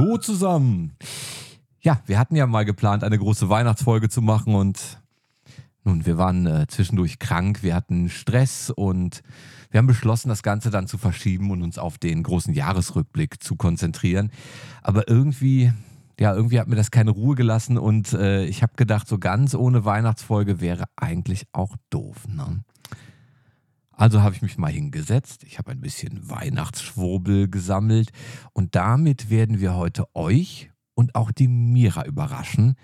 Hallo zusammen. Ja, wir hatten ja mal geplant, eine große Weihnachtsfolge zu machen und nun, wir waren äh, zwischendurch krank, wir hatten Stress und wir haben beschlossen, das Ganze dann zu verschieben und uns auf den großen Jahresrückblick zu konzentrieren. Aber irgendwie, ja, irgendwie hat mir das keine Ruhe gelassen und äh, ich habe gedacht, so ganz ohne Weihnachtsfolge wäre eigentlich auch doof. Ne? Also habe ich mich mal hingesetzt, ich habe ein bisschen Weihnachtsschwurbel gesammelt und damit werden wir heute euch und auch die Mira überraschen.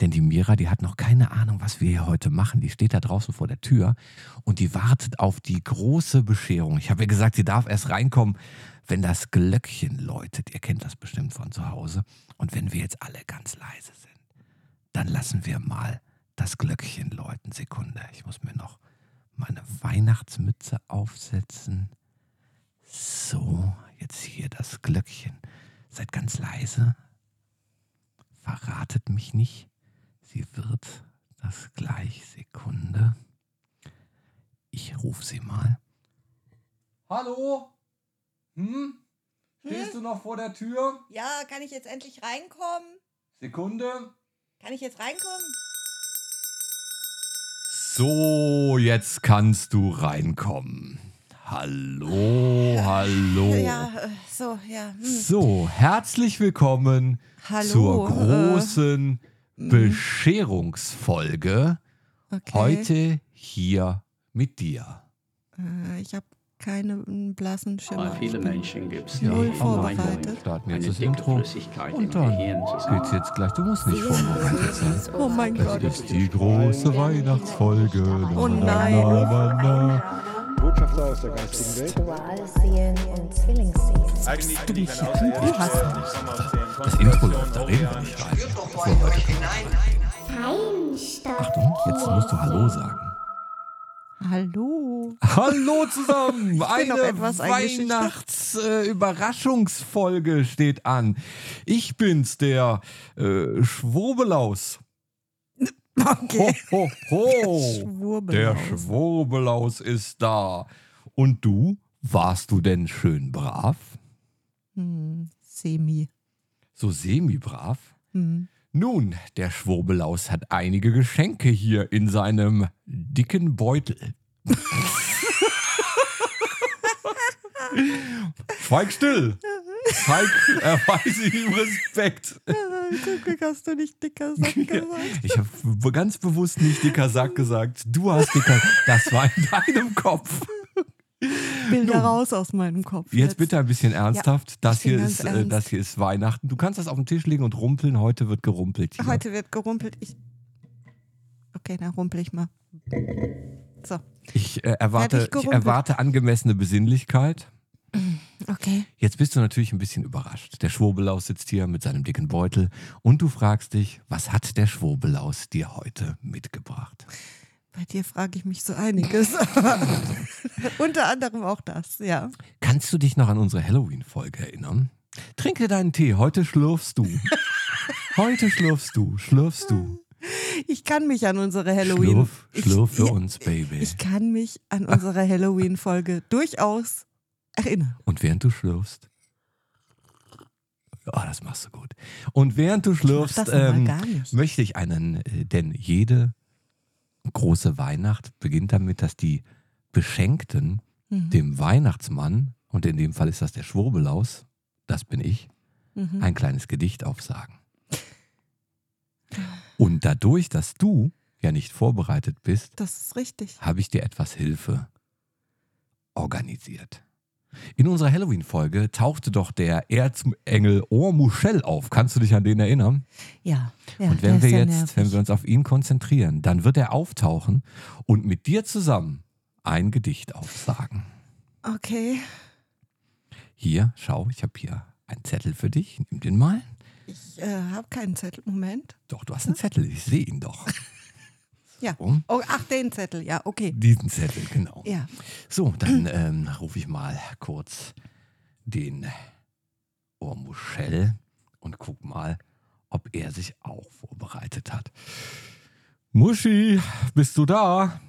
Denn die Mira, die hat noch keine Ahnung, was wir hier heute machen. Die steht da draußen vor der Tür und die wartet auf die große Bescherung. Ich habe ihr gesagt, sie darf erst reinkommen, wenn das Glöckchen läutet. Ihr kennt das bestimmt von zu Hause. Und wenn wir jetzt alle ganz leise sind, dann lassen wir mal das Glöckchen läuten. Sekunde, ich muss mir noch meine Weihnachtsmütze aufsetzen. So, jetzt hier das Glöckchen. Seid ganz leise. Verratet mich nicht. Sie wird das gleich. Sekunde. Ich rufe sie mal. Hallo? Hm? Stehst du noch vor der Tür? Ja, kann ich jetzt endlich reinkommen? Sekunde. Kann ich jetzt reinkommen? So, jetzt kannst du reinkommen. Hallo, hallo. Ja, äh, so, ja. Hm. So, herzlich willkommen Hallo, zur äh, großen Bescherungsfolge. Okay. Heute hier mit dir. Äh, ich habe keinen blassen Schimmer. Bei vielen Menschen gibt es Ja, aber vorbereitet. starten jetzt das dicke Intro Flüssigkeit und dann geht's jetzt gleich. Du musst nicht vorbereitet sein. Oh mein Gott. Es ist die große Weihnachtsfolge. Na, Oh nein. na, na, na. Botschafter aus der geistigen Welt. Dualseelen und Zwillingsseelen. Du hast Das Intro läuft, da reden wir nicht heute Achtung, jetzt musst du Hallo sagen. Hallo. Hallo zusammen! Eine. Weihnachts-Überraschungsfolge steht an. Ich bin's, der äh, Schwurbelaus. Okay. Ho, ho, ho. Der Schwurbelaus. Schwurbelaus ist da. Und du, warst du denn schön brav? Hm, semi. So semi-brav? Hm. Nun, der Schwurbelaus hat einige Geschenke hier in seinem dicken Beutel. Schweig still! Zeig, erweise ihm Respekt. Zum Glück hast du nicht dicker Sack gesagt. Ich habe ganz bewusst nicht dicker Sack gesagt. Du hast dicker. Das war in deinem Kopf. Bilder raus aus meinem Kopf. Jetzt bitte ein bisschen ernsthaft. das, ich bin hier ist, äh, ernst. das hier ist Weihnachten. Du kannst das auf den Tisch legen und rumpeln. Heute wird gerumpelt hier. Heute wird gerumpelt. Ich. Okay, dann rumpel ich mal. So, Ich, äh, erwarte, ich gerumpelt. erwarte angemessene Besinnlichkeit. okay. Jetzt bist du natürlich ein bisschen überrascht. Der Schwurbelaus sitzt hier mit seinem dicken Beutel und du fragst dich, was hat der Schwurbelaus dir heute mitgebracht? Bei dir frage ich mich so einiges. Unter anderem auch das, ja. Kannst du dich noch an unsere Halloween-Folge erinnern? Trinke deinen Tee, heute schlürfst du. Heute schlürfst du, schlürfst du. Ich kann mich an unsere Halloween. Schlürf ich, für ja, uns, Baby. Ich kann mich an unsere Halloween-Folge durchaus erinnern. Und während du schlürfst. Oh, das machst du gut. Und während du schlürfst, ähm, möchte ich einen, äh, denn jede große Weihnacht beginnt damit, dass die Beschenkten Mhm. dem Weihnachtsmann, und in dem Fall ist das der Schwurbelaus, das bin ich, Mhm. ein kleines Gedicht aufsagen. Und dadurch, dass du ja nicht vorbereitet bist, Das ist richtig. habe ich dir etwas Hilfe organisiert. In unserer Halloween-Folge tauchte doch der Erzengel Ormuschel auf. Kannst du dich an den erinnern? Ja. ja und wenn wir jetzt, nervig. wenn wir uns auf ihn konzentrieren, dann wird er auftauchen und mit dir zusammen ein Gedicht aufsagen. Okay. Hier, schau, ich habe hier einen Zettel für dich. Nimm den mal. Ich äh, habe keinen Zettel. Moment. Doch, du hast einen Zettel. Ich sehe ihn doch. Ja. So, Oh, ach, den Zettel. Ja, okay. diesen Zettel, genau. Ja. So, dann ähm, rufe ich mal kurz den Ormuschel und guck mal, ob er sich auch vorbereitet hat. Muschi, bist du da?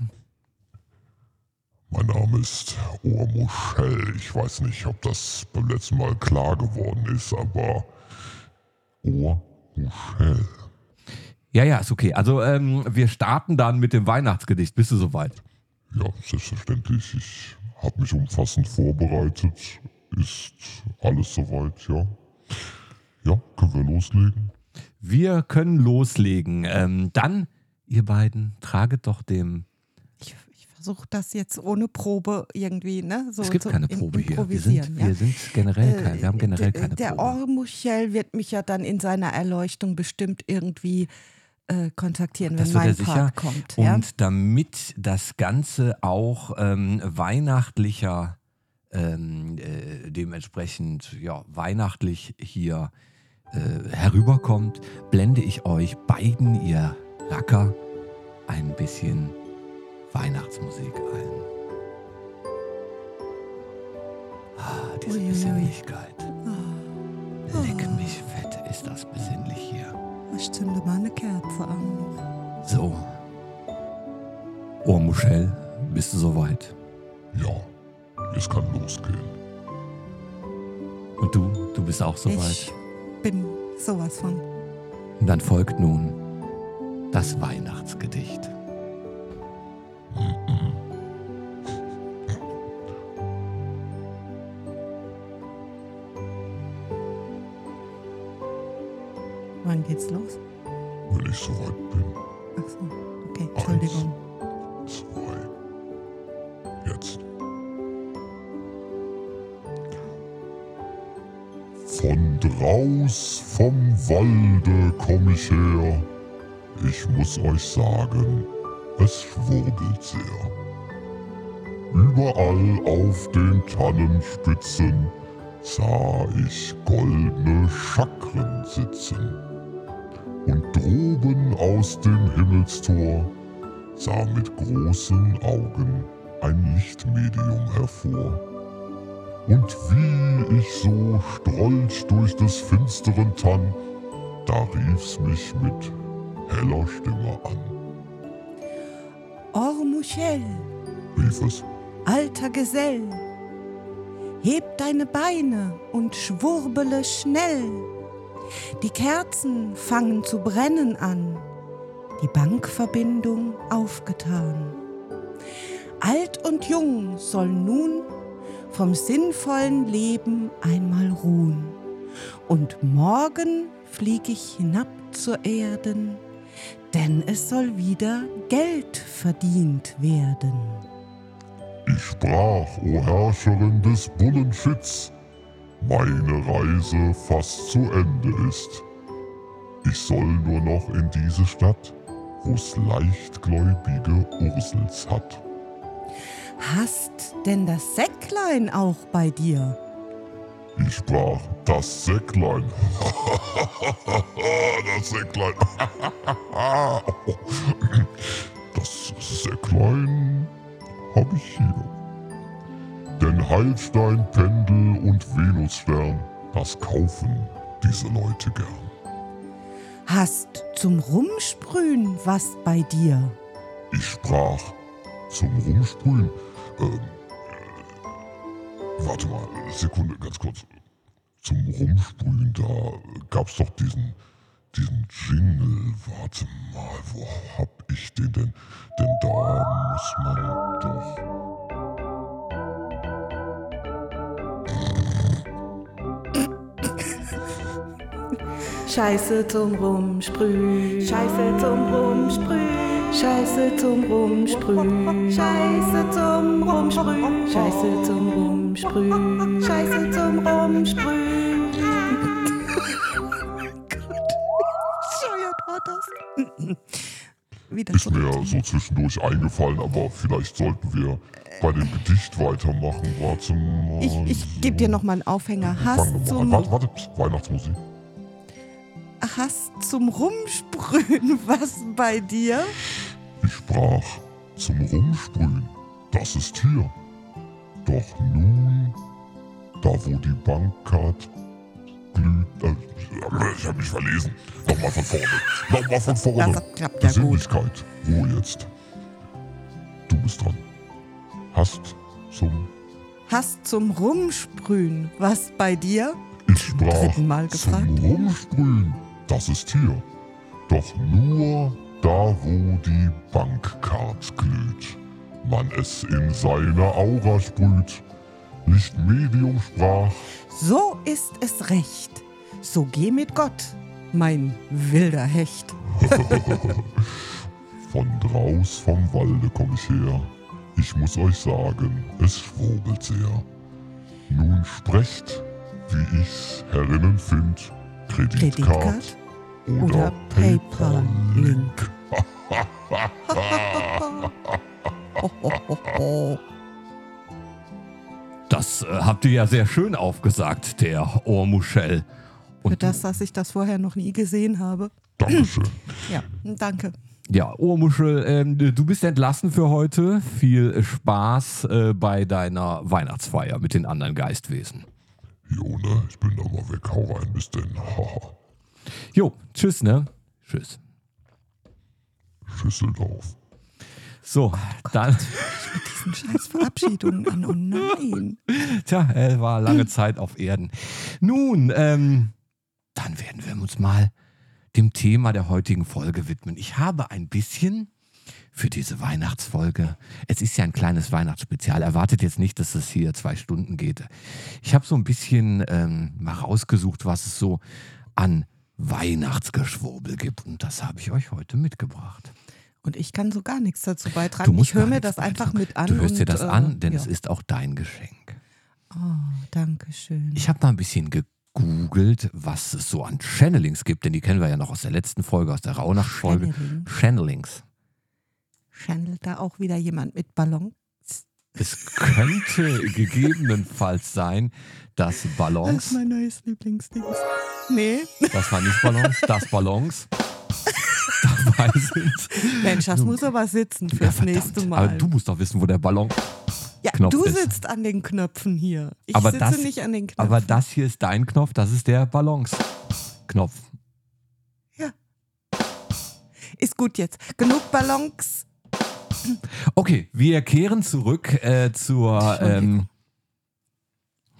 Mein Name ist Ohrmuschel. Ich weiß nicht, ob das beim letzten Mal klar geworden ist, aber Ohr Michel. Ja, ja, ist okay. Also ähm, wir starten dann mit dem Weihnachtsgedicht. Bist du soweit? Ja, selbstverständlich. Ich habe mich umfassend vorbereitet. Ist alles soweit, ja? Ja, können wir loslegen? Wir können loslegen. Ähm, dann, ihr beiden, traget doch dem. Ich, ich versuche das jetzt ohne Probe irgendwie, ne? So es gibt zu keine Probe hier. Wir sind, ja? wir sind generell kein, wir haben generell der, keine der Probe. Ormuschel wird mich ja dann in seiner Erleuchtung bestimmt irgendwie äh, kontaktieren, Das wenn mein. Part kommt. Ja? Und damit das Ganze auch ähm, weihnachtlicher, ähm, äh, dementsprechend ja, weihnachtlich hier äh, herüberkommt, blende ich euch beiden, ihr Racker, ein bisschen Weihnachtsmusik ein. Ah, diese Uiuiui. Besinnlichkeit. Ah. Leck mich fett, ist das besinnlich hier. Ich zünde mal eine Kerze an. So. Oh, Michelle, bist du soweit? Ja, es kann losgehen. Und du, du bist auch soweit. Ich bin sowas von. Und dann folgt nun das Weihnachtsgedicht. Geht's los? Wenn ich soweit bin. Ach so, okay, Entschuldigung. Zwei. Jetzt. Von draus vom Walde komm ich her. Ich muss euch sagen, es schwurbelt sehr. Überall auf den Tannenspitzen sah ich goldene Chakren sitzen. Und droben aus dem Himmelstor sah mit großen Augen ein Lichtmedium hervor. Und wie ich so strolch durch des finsteren Tann, da rief's mich mit heller Stimme an. Ormuschel, Rief es, alter Gesell, heb deine Beine und schwurbele schnell. Die Kerzen fangen zu brennen an, die Bankverbindung aufgetan. Alt und jung soll nun vom sinnvollen Leben einmal ruhen. Und morgen flieg ich hinab zur Erden, denn es soll wieder Geld verdient werden. ich sprach, o Herrscherin des Bullenschitz, meine Reise fast zu Ende ist. Ich soll nur noch in diese Stadt, wo's leichtgläubige Ursels hat. Hast denn das Säcklein auch bei dir? Ich sprach, das Säcklein. das Säcklein. das Säcklein hab ich hier. Denn Heilstein, Pendel und Venusstern, das kaufen diese Leute gern. Hast zum Rumsprühen was bei dir? Ich sprach zum Rumsprühen. Ähm, äh, warte mal, Sekunde, ganz kurz. Zum Rumsprühen, da gab's doch diesen, diesen Jingle. Warte mal, wo hab ich den denn? Denn da muss man doch. Scheiße zum Rumsprühen. Scheiße zum Rumsprühen. Scheiße zum Rumsprühen. Scheiße zum Rumsprühen. Scheiße zum Rumsprühen. Scheiße zum Rumsprühen. Bescheuert war das. Wieder Ist mir so zwischendurch eingefallen, aber vielleicht sollten wir bei dem Gedicht weitermachen. Warte mal. Ich, ich gebe dir nochmal einen Aufhänger. Hast zum, Warte, warte, Weihnachtsmusik. Hast zum Rumsprühen was bei dir? Ich sprach zum Rumsprühen, das ist hier. Doch nun, da wo die Bankkart glüht, äh, ich hab mich verlesen. Nochmal von vorne. Nochmal von vorne. Das klappt ja gut. Besinnlichkeit, Ruhe jetzt. Du bist dran. Hast zum, Hast zum Rumsprühen was bei dir? ich sprach zum Rumsprühen, das ist hier. Doch nur da, wo die Bankkarte glüht, man es in seine Aura sprüht. Lichtmedium sprach, So ist es recht. So geh mit Gott, mein wilder Hecht. von draus vom Walde komm ich her. Ich muss euch sagen, es schwurbelt sehr. Nun sprecht, wie ich's herinnen find, Kreditkarte oder, oder PayPal-Link. Das äh, habt ihr ja sehr schön aufgesagt, der Ohrmuschel. Für Und das, dass ich das vorher noch nie gesehen habe. Dankeschön. Ja, danke. ja, Ohrmuschel, ähm, du bist entlassen für heute. Viel Spaß äh, bei deiner Weihnachtsfeier mit den anderen Geistwesen. Jo, ne? Ich bin da mal weg. Hau rein, bis denn. Jo, tschüss, ne? Tschüss. Schüsseldorf. So, dann, Diesen scheiß Verabschiedungen an. Oh nein. tja, er war lange Zeit auf Erden. Nun, ähm, dann werden wir uns mal dem Thema der heutigen Folge widmen. Ich habe ein bisschen für diese Weihnachtsfolge, es ist ja ein kleines Weihnachtsspezial, erwartet jetzt nicht, dass es hier zwei Stunden geht. Ich habe so ein bisschen ähm, mal rausgesucht, was es so an Weihnachtsgeschwurbel gibt und das habe ich euch heute mitgebracht. Und ich kann so gar nichts dazu beitragen. Ich höre mir das einfach beitragen. mit an. Du hörst dir und, das äh, an, denn ja. es ist auch dein Geschenk. Oh, danke schön. Ich habe mal ein bisschen gegoogelt, was es so an Channelings gibt, denn die kennen wir ja noch aus der letzten Folge, aus der Rauhnacht-Folge. Channeling. Channelings. Channelt da auch wieder jemand mit Ballon? Es könnte gegebenenfalls sein, dass Das ist Ballons, mein neues Lieblingsding. Nee. das war nicht Ballons, dass Ballons dabei sind. Mensch, das muss aber sitzen Ja, fürs verdammt. nächste Mal. Aber du musst doch wissen, wo der Ballon. ja, Knopf du ist. sitzt an den Knöpfen hier. Ich Aber sitze das- nicht an den Knöpfen. Aber das hier ist dein Knopf, das ist der Ballons-Knopf. ist gut jetzt. Genug Ballons. Okay, wir kehren zurück äh, zur. Ähm,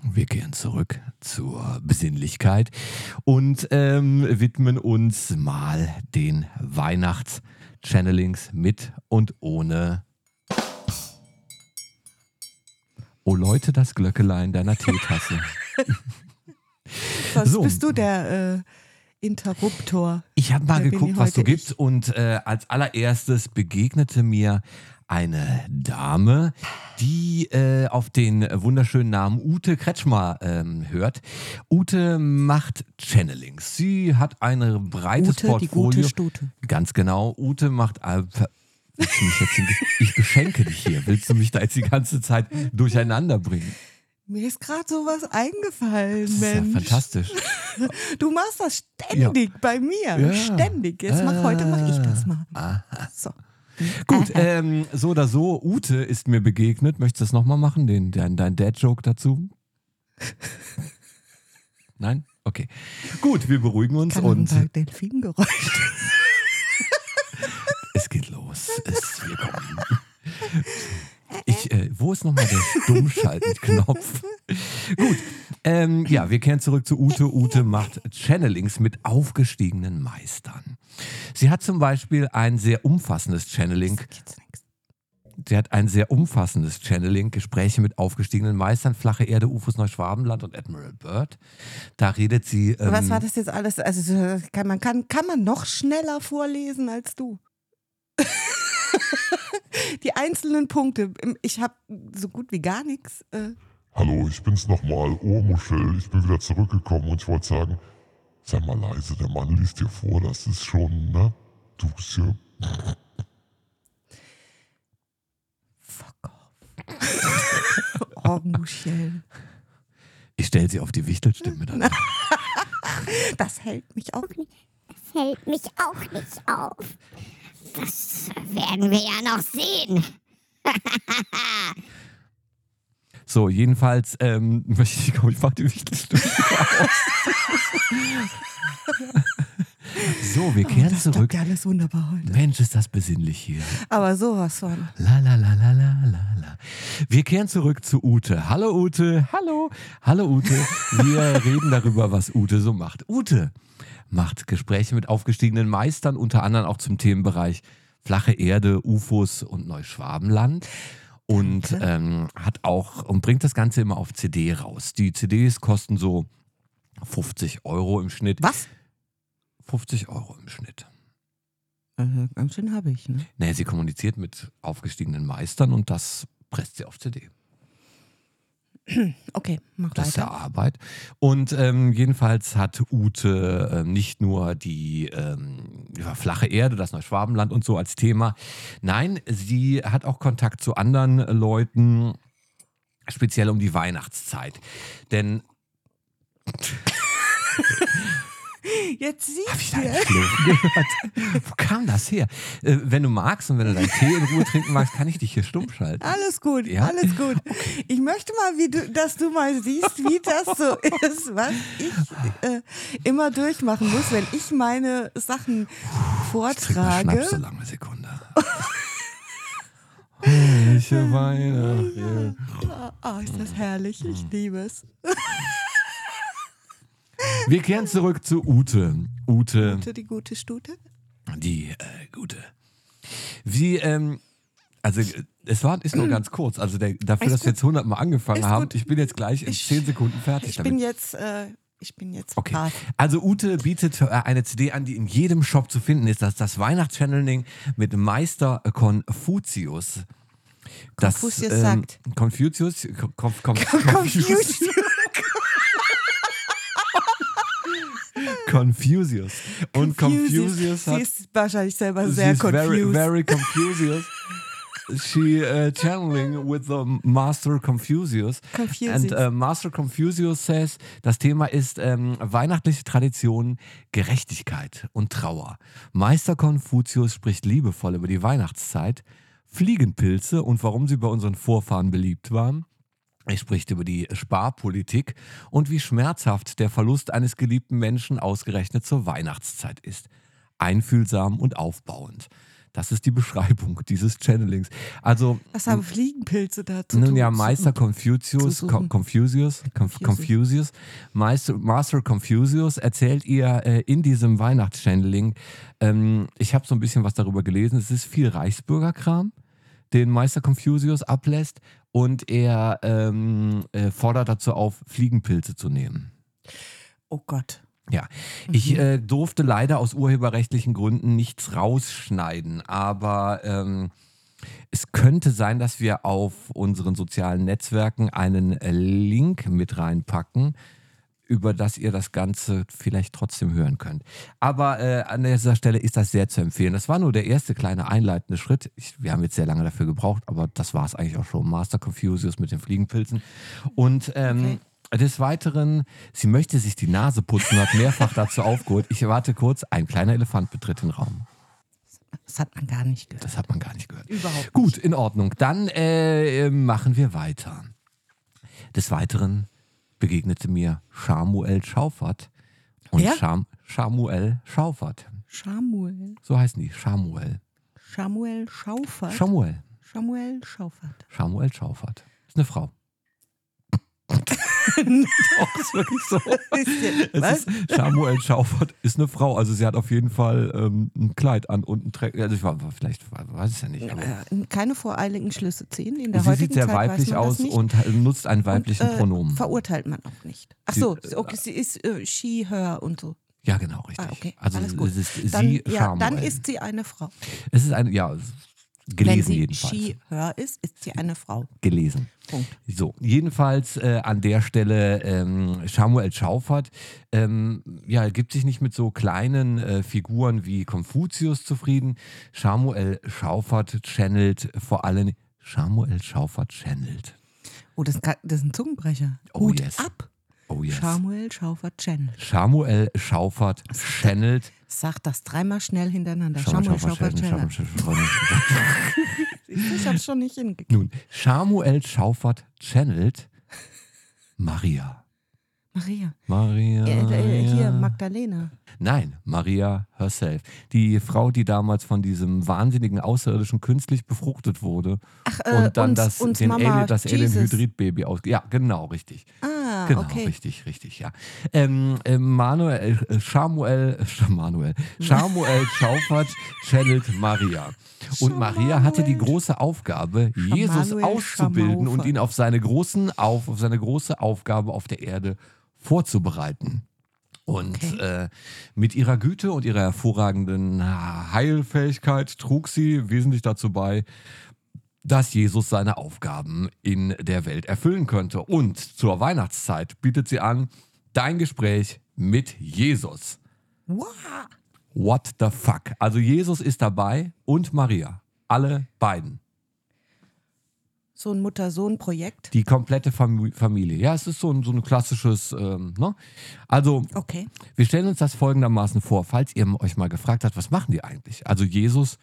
wir kehren zurück zur Besinnlichkeit und ähm, widmen uns mal den Weihnachts-Channelings mit und ohne. Oh Leute, das Glöckelein deiner Teetasse. Was So. bist du der äh, Interruptor? Ich habe mal bin geguckt, was heute gibt und äh, als allererstes begegnete mir eine Dame, die äh, auf den wunderschönen Namen Ute Kretschmer ähm, hört. Ute macht Channelings. Sie hat ein breites Ute, die Portfolio. gute Stute. Ganz genau. Ute macht. Äh, du ich beschenke dich hier. Willst du mich da jetzt die ganze Zeit durcheinander bringen? Mir ist gerade sowas eingefallen, Das ist ja Mensch. fantastisch. Du machst das ständig bei mir. Ja. Ständig. Jetzt mach, heute mache ich das mal. Aha. So. Gut, ähm, so oder so, Ute ist mir begegnet. Möchtest du das nochmal machen, den, dein, dein Dad-Joke dazu? Nein? Okay. Gut, wir beruhigen uns Kann und ein paar Delfingeräusche. es geht los. Es, wir kommen. Ich, äh, wo ist nochmal der Stummschalten-Knopf? Gut, ähm, ja, wir kehren zurück zu Ute. Ute macht Channelings mit aufgestiegenen Meistern. Sie hat zum Beispiel ein sehr umfassendes Channeling. Sie hat ein sehr umfassendes Channeling, Gespräche mit aufgestiegenen Meistern, Flache Erde, UFOs Neuschwabenland und Admiral Bird. Da redet sie. Ähm, Was war das jetzt alles? Also so, kann man, kann, kann man noch schneller vorlesen als du? Die einzelnen Punkte. Ich habe so gut wie gar nichts. Äh, Hallo, ich bin's nochmal, Ohrmuschel. Ich bin wieder zurückgekommen und ich wollte sagen, sei mal leise, der Mann liest dir vor, das ist schon, ne? Du bist ja. fuck off. oh, Michelle. Ich stelle sie auf die Wichtelstimme dann. Das hält mich auf. Fällt mich auch nicht auf. Das werden wir ja noch sehen. So, jedenfalls ähm, möchte ich, komm, ich mach die Wichtelstimme aus. So, wir kehren das zurück. ja alles wunderbar heute. Mensch, ist das besinnlich hier. Aber sowas von. La la la la la la la. Wir kehren zurück zu Ute. Hallo Ute. Hallo. Hallo Ute. Wir reden darüber, was Ute so macht. Ute macht Gespräche mit aufgestiegenen Meistern, unter anderem auch zum Themenbereich flache Erde, UFOs und Neuschwabenland. Und ähm, hat auch und bringt das Ganze immer auf CD raus. Die CDs kosten so 50 Euro im Schnitt. Was? 50 Euro im Schnitt. Äh, ganz schön habe ich, ne? Naja, sie kommuniziert mit aufgestiegenen Meistern und das presst sie auf CD. Okay, mach Das ist ja weiter. Arbeit. Und ähm, jedenfalls hat Ute ähm, nicht nur die ähm, flache Erde, das Neuschwabenland und so als Thema. Nein, sie hat auch Kontakt zu anderen Leuten, speziell um die Weihnachtszeit. Denn Jetzt siehst du? Wo kam das her? Äh, wenn du magst und wenn du deinen Tee in Ruhe trinken magst, kann ich dich hier stumm schalten. Alles gut, Ja? alles gut. Ich möchte mal, wie du, dass du mal siehst, wie das so ist, was ich äh, immer durchmachen muss, wenn ich meine Sachen Ich trinke vortrage. So lange Sekunde. Welche Weihnachten. Oh, ist das herrlich, ich liebe es. Wir kehren zurück zu Ute. Ute, Gute, die gute Stute. die äh, gute. Sie, ähm, also es war, ist nur ganz kurz. Also der, dafür, Ist dass wir jetzt 100 Mal angefangen haben, gut. ich bin jetzt gleich in Ich- 10 Sekunden fertig Ich damit. bin jetzt, äh, ich bin jetzt Okay. brav. Also Ute bietet äh, eine CD an, die in jedem Shop zu finden ist. Das ist das Weihnachtschanneling mit Meister Konfuzius. Das, ähm, Konfuzius sagt. Confucius. Konf, Konf, Confused. Confucius. Und Confucius Sie hat. ist wahrscheinlich selber sehr she's very, confused. very Confucius. She uh, channeling with the Master Confucius. Confucius. And uh, Master Confucius says, das Thema ist ähm, weihnachtliche Traditionen, Gerechtigkeit und Trauer. Meister Konfuzius spricht liebevoll über die Weihnachtszeit, Fliegenpilze und warum sie bei unseren Vorfahren beliebt waren. Er spricht über die Sparpolitik und wie schmerzhaft der Verlust eines geliebten Menschen ausgerechnet zur Weihnachtszeit ist. Einfühlsam und aufbauend. Das ist die Beschreibung dieses Channelings. Also, Was haben Fliegenpilze dazu? nun ja, Meister Confucius. Confucius, Conf Confucius, Meister, Master Confucius erzählt ihr äh, in diesem Weihnachtschanneling, ähm, ich habe so ein bisschen was darüber gelesen, es ist viel Reichsbürgerkram, den Meister Confucius ablässt und er ähm, äh, fordert dazu auf, Fliegenpilze zu nehmen. Oh Gott. Ja, ich äh, durfte leider aus urheberrechtlichen Gründen nichts rausschneiden, aber ähm, es könnte sein, dass wir auf unseren sozialen Netzwerken einen äh, Link mit reinpacken, über das ihr das Ganze vielleicht trotzdem hören könnt. Aber äh, an dieser Stelle ist das sehr zu empfehlen. Das war nur der erste kleine einleitende Schritt. Ich, wir haben jetzt sehr lange dafür gebraucht, aber das war es eigentlich auch schon. Master Confucius mit den Fliegenpilzen. Und ähm, des Weiteren, sie möchte sich die Nase putzen, hat mehrfach dazu aufgeholt. Ich warte kurz, ein kleiner Elefant betritt den Raum. Das hat man gar nicht gehört. Das hat man gar nicht gehört. Überhaupt Gut, in Ordnung. Dann äh, machen wir weiter. Des Weiteren begegnete mir Shamuel Schaufert. Und Wer? Sham, Shamuel Schaufert. Samuel. So heißen die. Shamuel. Samuel Schaufert. Shamuel. Samuel Schaufert. Shamuel Schaufert. Ist eine Frau. Doch, ist wirklich so. Es ist, Samuel Schaufert ist eine Frau. Also sie hat auf jeden Fall ähm, ein Kleid an und ein Träger. Also ich war, war vielleicht, weiß ich ja nicht. Äh, keine voreiligen Schlüsse ziehen. In der sie heutigen sieht sehr Zeit weiblich aus und äh, nutzt einen weiblichen und, äh, Pronomen. Verurteilt man auch nicht. Ach Sie- so, okay, sie ist äh, she, her und so. Ja, genau, richtig. Ah, okay, Also alles gut. es ist Dann, sie ja, dann ist sie eine Frau. es ist ein, ja, Wenn gelesen sie jedenfalls. she, her ist, ist sie eine Frau. gelesen. Punkt. So, jedenfalls äh, an der Stelle ähm, Samuel Schaufert ähm, ja, gibt sich nicht mit so kleinen äh, Figuren wie Konfuzius zufrieden. Samuel Schaufert channelt vor allem Samuel Schaufert channelt. Oh, das, das ist ein Zungenbrecher. Oh, Hut yes. ab. Oh yes. Samuel Schaufert Channel. Samuel Schaufert channelt. Sag das dreimal schnell hintereinander. Samuel Schaufert Channel. Schaufert- Siehst du, Ich hab's schon nicht hingekriegt. Nun, Samuel Schaufert channelt Maria. Maria. Maria. Äh, äh, hier, Magdalena. Nein, Maria herself. Die Frau, die damals von diesem wahnsinnigen Außerirdischen künstlich befruchtet wurde Ach, äh, und dann uns, das, uns den Mama Alien, das Jesus. Alien-Hydrid-Baby aus. Ja, genau, richtig. Ah, Genau, okay. richtig, richtig, ja. Ähm, äh, Manuel, äh, Samuel, äh, Manuel, Samuel Schaufert channelt Maria. Und Maria hatte die große Aufgabe, Jesus Schamanuel auszubilden und Schamaufert. ihn auf seine, großen auf, auf seine große Aufgabe auf der Erde vorzubereiten. Und Okay. äh, mit ihrer Güte und ihrer hervorragenden Heilfähigkeit trug sie wesentlich dazu bei, dass Jesus seine Aufgaben in der Welt erfüllen könnte. Und zur Weihnachtszeit bietet sie an, dein Gespräch mit Jesus. Wow. What the fuck? Also Jesus ist dabei und Maria. Alle beiden. So ein Mutter-Sohn-Projekt. Die komplette Fam Familie. Ja, es ist so ein, so ein klassisches, ähm, ne? Also, Okay. wir stellen uns das folgendermaßen vor, falls ihr euch mal gefragt habt, was machen die eigentlich? Also Jesus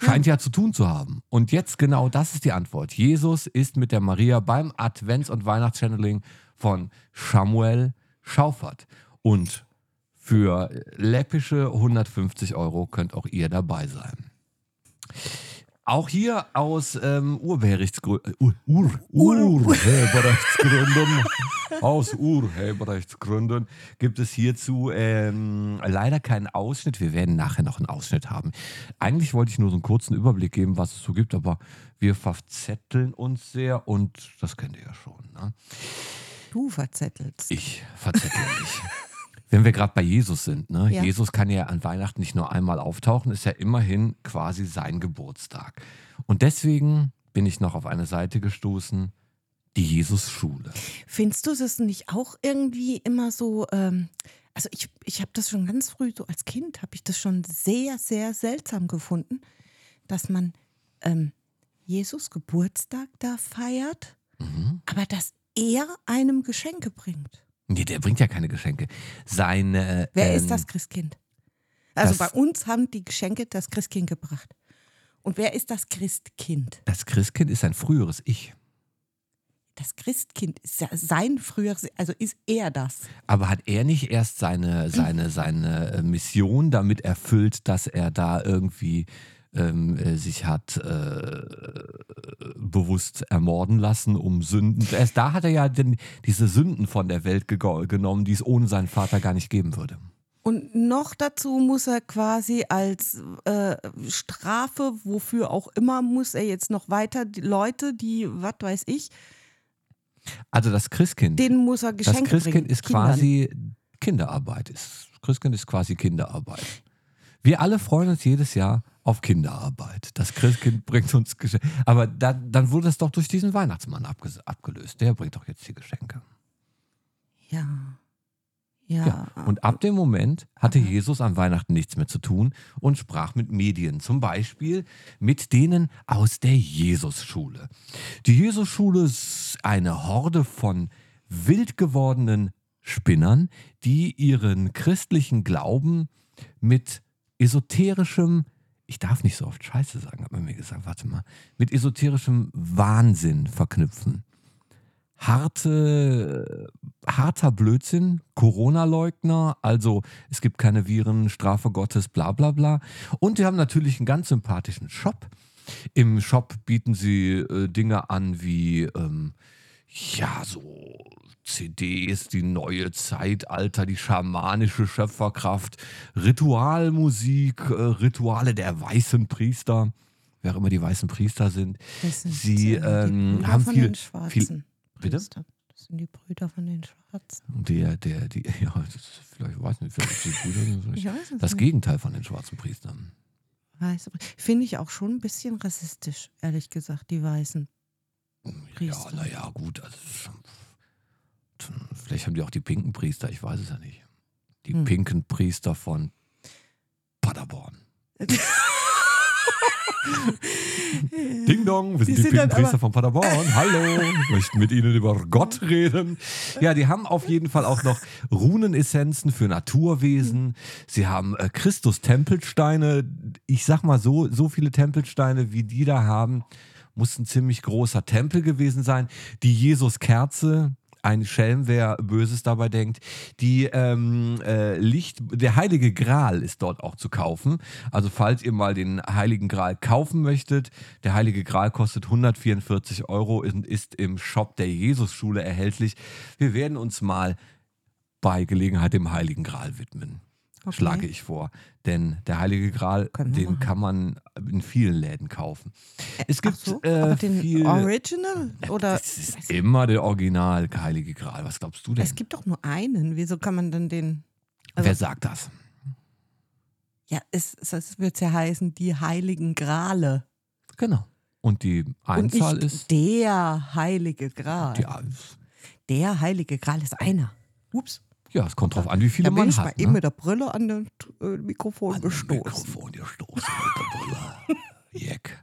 scheint ja zu tun zu haben. Und jetzt genau das ist die Antwort. Jesus ist mit der Maria beim Advents- und Weihnachtschanneling von Samuel Schaufert. Und für läppische 150 Euro könnt auch ihr dabei sein. Auch hier aus ähm, Urheberrechtsgründen, Ur, Ur, Urheberrechtsgründen, aus Urheberrechtsgründen gibt es hierzu ähm, leider keinen Ausschnitt. Wir werden nachher noch einen Ausschnitt haben. Eigentlich wollte ich nur so einen kurzen Überblick geben, was es so gibt, aber wir verzetteln uns sehr und das kennt ihr ja schon. Ne? Du verzettelst. Ich verzettel mich. Wenn wir gerade bei Jesus sind, ne? Ja. Jesus kann ja an Weihnachten nicht nur einmal auftauchen, ist ja immerhin quasi sein Geburtstag. Und deswegen bin ich noch auf eine Seite gestoßen, die Jesus-Schule. Findest du es nicht auch irgendwie immer so, ähm, also ich, ich habe das schon ganz früh, so als Kind, habe ich das schon sehr, sehr seltsam gefunden, dass man ähm, Jesus Geburtstag da feiert, Mhm. aber dass er einem Geschenke bringt. Nee, der bringt ja keine Geschenke. Seine. Wer ähm, ist das Christkind? Also das- bei uns haben die Geschenke das Christkind gebracht. Und wer ist das Christkind? Das Christkind ist ein früheres Ich. Das Christkind ist sein früheres, also ist er das. Aber hat er nicht erst seine, seine, seine äh, Mission damit erfüllt, dass er da irgendwie ähm, äh, sich hat äh, bewusst ermorden lassen, um Sünden. Erst da hat er ja den, diese Sünden von der Welt genommen, die es ohne seinen Vater gar nicht geben würde. Und noch dazu muss er quasi als äh, Strafe, wofür auch immer, muss er jetzt noch weiter die Leute, die, was weiß ich, Also das Christkind, denen muss er das Geschenke Christkind bringen. ist Kindern. quasi Kinderarbeit. Ist, Christkind ist quasi Kinderarbeit. Wir alle freuen uns jedes Jahr auf Kinderarbeit. Das Christkind bringt uns Geschenke. Aber da, dann wurde es doch durch diesen Weihnachtsmann abgelöst. Der bringt doch jetzt die Geschenke. Ja. Ja. Ja. Und ab dem Moment hatte Jesus an Weihnachten nichts mehr zu tun und sprach mit Medien. Zum Beispiel mit denen aus der Jesusschule. Die Jesusschule ist eine Horde von wild gewordenen Spinnern, die ihren christlichen Glauben mit esoterischem, ich darf nicht so oft Scheiße sagen, hat man mir gesagt, warte mal, mit esoterischem Wahnsinn verknüpfen harte, harter Blödsinn, Corona-Leugner, also es gibt keine Viren, Strafe Gottes, bla bla bla. Und die haben natürlich einen ganz sympathischen Shop. Im Shop bieten sie äh, Dinge an wie, ähm, ja, so CDs, die neue Zeitalter, die schamanische Schöpferkraft, Ritualmusik, äh, Rituale der weißen Priester, wer auch immer die weißen Priester sind. Das sind, Sie äh, die ähm, Brüder haben von viel, den viel, Schwarzen. Bitte? Das sind die Brüder von den Schwarzen. Der, der, die, ja, das ist vielleicht, weiß nicht, vielleicht die Brüder sind vielleicht Ich weiß das nicht. Gegenteil von den schwarzen Priestern. Finde ich auch schon ein bisschen rassistisch, ehrlich gesagt, die Weißen. Ja, Priester. naja, gut, also schon, vielleicht haben die auch die pinken Priester, ich weiß es ja nicht. Die Hm. pinken Priester von Paderborn. Ding Dong, wir sind Die die, sind Priester von Paderborn. Hallo, möchten mit Ihnen über Gott reden. Ja, die haben auf jeden Fall auch noch Runenessenzen für Naturwesen. Sie haben äh, Christus-Tempelsteine. Ich sag mal so, so viele Tempelsteine, wie die da haben, muss ein ziemlich großer Tempel gewesen sein. Die Jesus-Kerze, ein Schelm, wer Böses dabei denkt. Die ähm, äh, Licht, der Heilige Gral ist dort auch zu kaufen. Also falls ihr mal den Heiligen Gral kaufen möchtet, der Heilige Gral kostet 144 Euro und ist im Shop der Jesusschule erhältlich. Wir werden uns mal bei Gelegenheit dem Heiligen Gral widmen. Okay. Schlage ich vor. Denn der Heilige Gral, den machen. kann man in vielen Läden kaufen. Es gibt so, äh, den viel, Original? Oder es ist immer der Original Heilige Gral. Was glaubst du denn? es gibt doch nur einen. Wieso kann man dann den. also- Wer sagt das? Ja, es, es wird ja heißen, die Heiligen Grale. Genau. Und die Und Einzahl nicht ist. der Heilige Gral. Die, Der Heilige Gral ist einer. Ups. Ja, es kommt drauf an, wie viele Da bin man ich hat. mal ne? eben mit der Brille an das äh, Mikrofon An gestoßen. Mikrofon gestoßen mit der Brille. Jeck.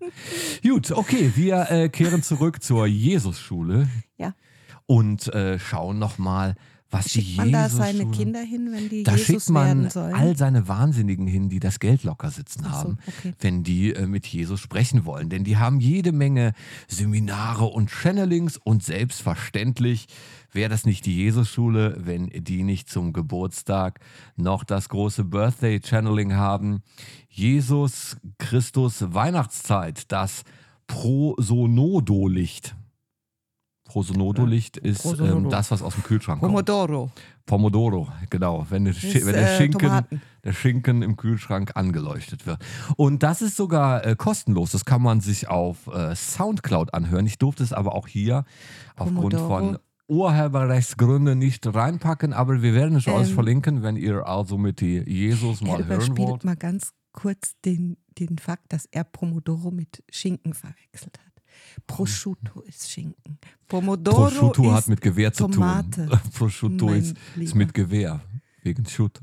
Gut, okay, wir äh, kehren zurück zur Jesusschule Ja. und äh, schauen nochmal, was die Schickt man da seine Kinder hin, wenn die Da Jesus schickt man all seine Wahnsinnigen hin, die das Geld locker sitzen so, haben, okay. wenn die äh, mit Jesus sprechen wollen. Denn die haben jede Menge Seminare und Channelings und selbstverständlich wäre das nicht die Jesusschule, wenn die nicht zum Geburtstag noch das große Birthday Channeling haben. Jesus Christus Weihnachtszeit, das Prosonodo-Licht. Prosonodo-Licht ist Prosonodo. ähm, das, was aus dem Kühlschrank kommt. Pomodoro. Pomodoro, genau, wenn, der, Ist, wenn der, äh, Schinken, der Schinken im Kühlschrank angeleuchtet wird. Und das ist sogar äh, kostenlos. Das kann man sich auf äh, Soundcloud anhören. Ich durfte es aber auch hier aufgrund Pomodoro. von Urheberrechtsgründen nicht reinpacken, aber wir werden es euch Ähm. verlinken, wenn ihr also mit Jesus mal hören wollt. mal ganz kurz den, den Fakt, dass er Pomodoro mit Schinken verwechselt hat. Prosciutto ist Schinken. Pomodoro Prosciutto ist hat mit Gewehr zu Tomate. tun. Prosciutto ist, ist mit Gewehr. Wegen Shoot.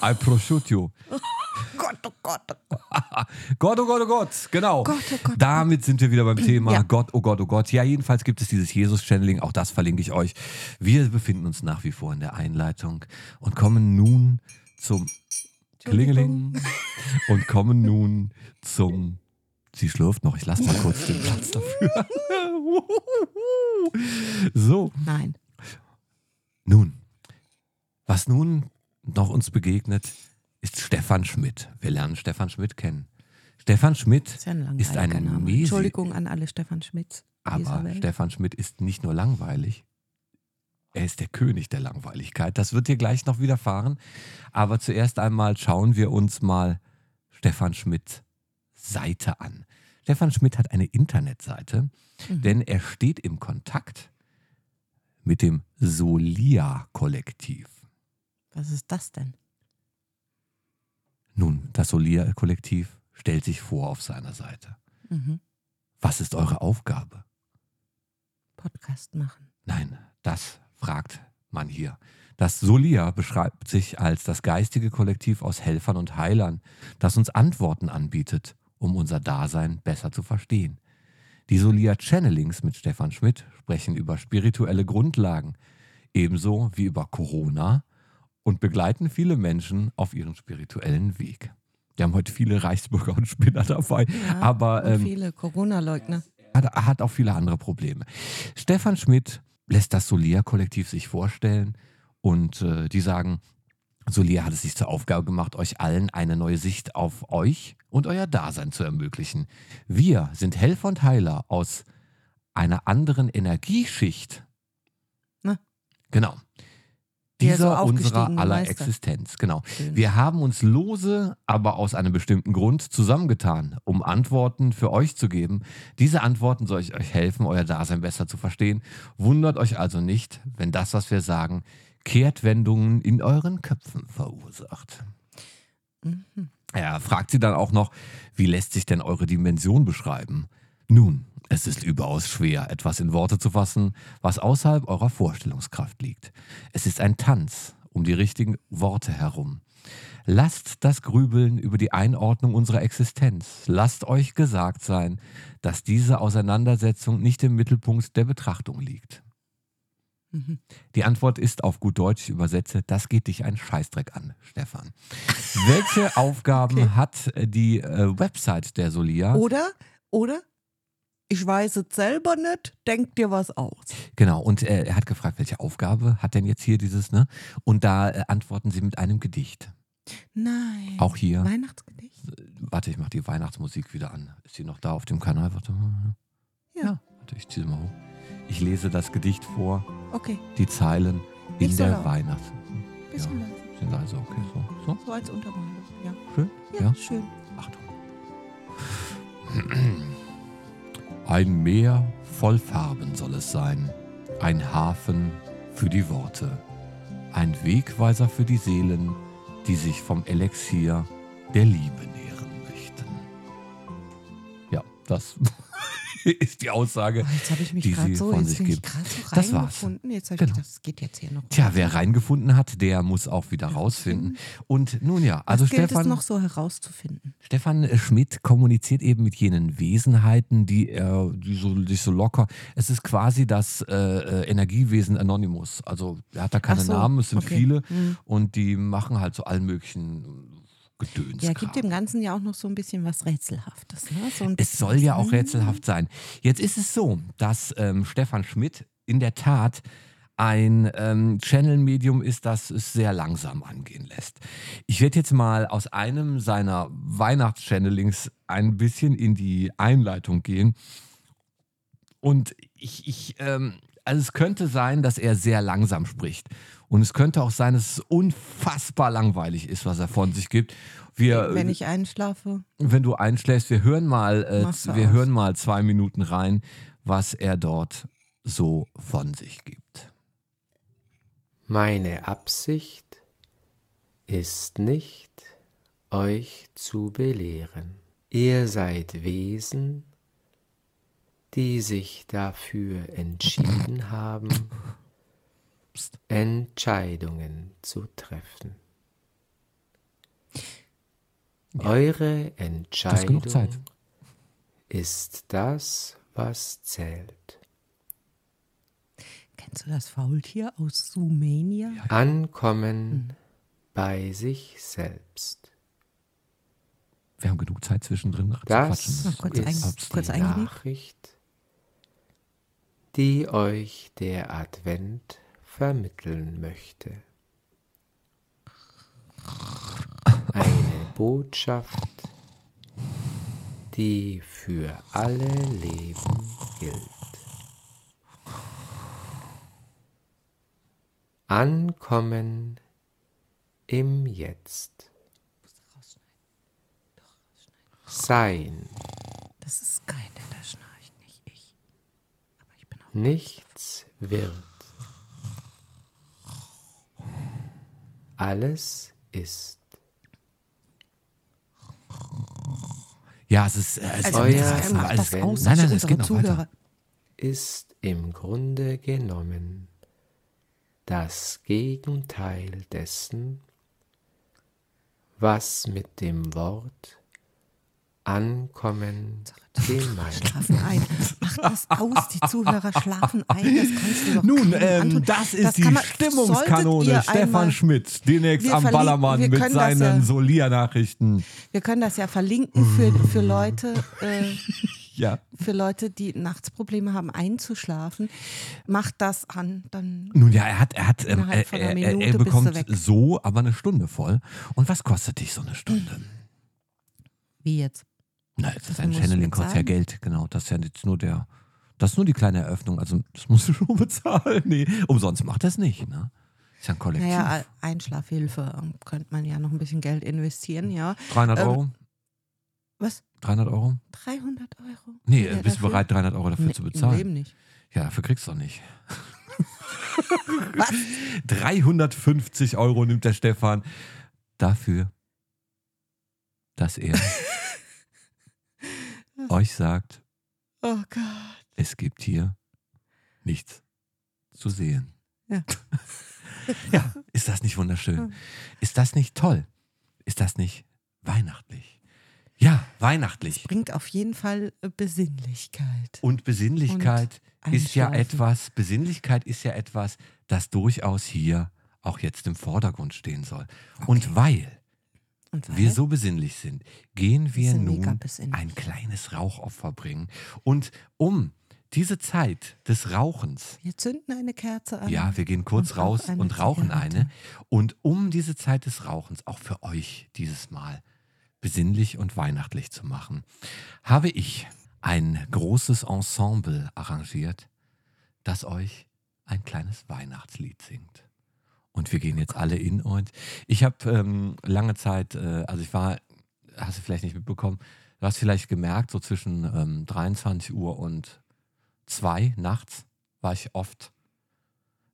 Al prosciutto. Gott, oh Gott, oh Gott. Gott, oh Gott, oh Gott, genau. Gott, oh Gott, oh Damit sind wir wieder beim Thema Ja. Gott, oh Gott, oh Gott. Ja, jedenfalls gibt es dieses Jesus-Channeling, auch das verlinke ich euch. Wir befinden uns nach wie vor in der Einleitung und kommen nun zum Klingeling und kommen nun zum. Sie schlürft noch, ich lasse mal kurz den Platz dafür. so, Nein. nun, was nun noch uns begegnet, ist Stefan Schmidt. Wir lernen Stefan Schmidt kennen. Stefan Schmidt ist ja ein ist ein Name. Entschuldigung an alle Stefan Schmidts Aber. Stefan Schmidt ist nicht nur langweilig, er ist der König der Langweiligkeit. Das wird dir gleich noch widerfahren. Aber zuerst einmal schauen wir uns mal Stefan Schmidt Seite an. Stefan Schmidt hat eine Internetseite, Mhm. denn er steht im Kontakt mit dem Solia-Kollektiv. Was ist das denn? Nun, das Solia-Kollektiv stellt sich vor auf seiner Seite. Mhm. Was ist eure Aufgabe? Podcast machen. Nein, das fragt man hier. Das Solia beschreibt sich als das geistige Kollektiv aus Helfern und Heilern, das uns Antworten anbietet, um unser Dasein besser zu verstehen. Die Solia Channelings mit Stefan Schmidt sprechen über spirituelle Grundlagen, ebenso wie über Corona und begleiten viele Menschen auf ihrem spirituellen Weg. Wir haben heute viele Reichsbürger und Spinner dabei, Ja, aber ähm, viele Corona-Leugner. hat, hat auch viele andere Probleme. Stefan Schmidt lässt das Solia-Kollektiv sich vorstellen und äh, die sagen, Solia hat es sich zur Aufgabe gemacht, euch allen eine neue Sicht auf euch und euer Dasein zu ermöglichen. Wir sind Helfer und Heiler aus einer anderen Energieschicht. Na. Genau. Der so Dieser unserer aller Meister. Existenz. Genau. Schön. Wir haben uns lose, aber aus einem bestimmten Grund zusammengetan, um Antworten für euch zu geben. Diese Antworten soll ich euch helfen, euer Dasein besser zu verstehen. Wundert euch also nicht, wenn das, was wir sagen, Kehrtwendungen in euren Köpfen verursacht. Mhm. Er fragt sie dann auch noch, wie lässt sich denn eure Dimension beschreiben? Nun, es ist überaus schwer, etwas in Worte zu fassen, was außerhalb eurer Vorstellungskraft liegt. Es ist ein Tanz um die richtigen Worte herum. Lasst das Grübeln über die Einordnung unserer Existenz. Lasst euch gesagt sein, dass diese Auseinandersetzung nicht im Mittelpunkt der Betrachtung liegt. Mhm. Die Antwort ist auf gut Deutsch, ich übersetze, das geht dich ein Scheißdreck an, Stefan. Welche Aufgaben Okay. hat äh, die äh, Website der Solia? Oder, oder ich weiß es selber nicht, denk dir was aus. Genau, und äh, er hat gefragt, welche Aufgabe hat denn jetzt hier dieses, ne? Und da äh, antworten sie mit einem Gedicht. Nein. Auch hier. Weihnachtsgedicht? Warte, ich mache die Weihnachtsmusik wieder an. Ist sie noch da auf dem Kanal? Warte mal. Ja. Warte, ich ziehe sie mal hoch. Ich lese das Gedicht vor, Okay, die Zeilen in so der laut. Weihnachts. bisschen Ja. Sind leise, okay, so. So, So als Untermalung. Ja. schön. Ja, Ja. schön. Achtung. Ein Meer voll Farben soll es sein, ein Hafen für die Worte, ein Wegweiser für die Seelen, die sich vom Elixier der Liebe nähren möchten. Ja, das ist die Aussage. Oh, jetzt habe ich mich die gerade sie so, von jetzt sich bin ich gibt. gerade so Das war's. reingefunden. Jetzt Genau. gedacht, das geht jetzt hier noch. Tja, wer reingefunden hat, der muss auch wieder rausfinden. Und nun ja, also Was gilt es Stefan. noch so herauszufinden? Stefan Schmidt kommuniziert eben mit jenen Wesenheiten, die er, die so, sich so locker. Es ist quasi das äh, äh, Energiewesen Anonymous. Also er hat da keine so, Namen, es sind okay. viele Hm. und die machen halt so allen möglichen Gedöns. Ja, gibt dem Ganzen ja auch noch so ein bisschen was Rätselhaftes. Ne? So Es soll ja auch rätselhaft sein. Jetzt ist es so, dass ähm, Stefan Schmidt in der Tat ein ähm, Channel-Medium ist, das es sehr langsam angehen lässt. Ich werde jetzt mal aus einem seiner Weihnachts-Channelings ein bisschen in die Einleitung gehen. Und ich, ich ähm, also es könnte sein, dass er sehr langsam spricht. Und es könnte auch sein, dass es unfassbar langweilig ist, was er von sich gibt. Wir, Wenn ich einschlafe. wenn du einschläfst, wir hören mal, äh, wir aus. hören mal zwei Minuten rein, was er dort so von sich gibt. Meine Absicht ist nicht, euch zu belehren. Ihr seid Wesen, die sich dafür entschieden haben, Entscheidungen zu treffen. Eure Das ist genug Entscheidung Zeit. ist das, was zählt. Kennst du das Faultier aus Sumania? Ankommen bei sich selbst. Wir haben genug Zeit zwischendrin Das. Mal kurz ist kurz die. Nachricht, die euch der Advent vermitteln möchte. Eine Botschaft, die für alle Leben gilt. Ankommen im Jetzt. Sein. Das ist geil, der schnarcht nicht ich. Aber ich bin auch. Nichts wird. Alles ist. Ja, es ist, äh, es Also, ist alles. das aus Nein, nein, es geht noch unsere weiter. Zuhörer. ist im Grunde genommen das Gegenteil dessen, was mit dem Wort Ankommen gemeint Schlafen ein. Mach das aus, die Zuhörer schlafen ein. Das kannst du doch Nun, ähm, das ist Das die man- Stimmungskanone. Stefan Schmidt, demnächst am Ballermann mit seinen ja- Solia-Nachrichten. Wir können das ja verlinken für, für Leute, äh, Ja. für Leute, die nachts Probleme haben einzuschlafen. Macht das an, dann Nun ja, er hat, er hat, ähm, er, er, er, er bekommt so aber eine Stunde voll. Und was kostet dich so eine Stunde? wie jetzt? Na, jetzt ist ein Channeling kostet ja. Geld, genau. Das ist ja jetzt nur der, das ist nur die kleine Eröffnung. Also das musst du schon bezahlen. Nee, umsonst macht das nicht, ne? Ist ja ein Kollektiv. Naja, Einschlafhilfe ähm, könnte man ja noch ein bisschen Geld investieren, ja. 300 ähm, Euro? Was? 300 Euro? 300 Euro? Nee, Ja, bist du bereit, 300 Euro dafür Nee, zu Im bezahlen? Leben nicht. Ja, dafür kriegst du doch nicht. Was? 350 Euro nimmt der Stefan dafür, dass er euch sagt, Oh Gott. es gibt hier nichts zu sehen. Ja. ja, ist das nicht wunderschön? Ist das nicht toll? Ist das nicht weihnachtlich? Ja, weihnachtlich. Bringt auf jeden Fall äh, Besinnlichkeit. Und Besinnlichkeit Und ist ja etwas, Besinnlichkeit ist ja etwas, das durchaus hier auch jetzt im Vordergrund stehen soll. Weil Und weil? Wir so besinnlich sind, gehen wir nun ein kleines Rauchopfer bringen. Und um diese Zeit des Rauchens wir zünden eine Kerze an. Ja, wir gehen kurz Und rauchen raus und rauchen Zigarette. eine. Und um diese Zeit des Rauchens auch für euch dieses Mal besinnlich und weihnachtlich zu machen, habe ich ein großes Ensemble arrangiert, das euch ein kleines Weihnachtslied singt. Und wir gehen jetzt alle in und ich habe ähm, lange Zeit, äh, also ich war, hast du vielleicht nicht mitbekommen, du hast vielleicht gemerkt, so zwischen ähm, 23 Uhr und 2 nachts war ich oft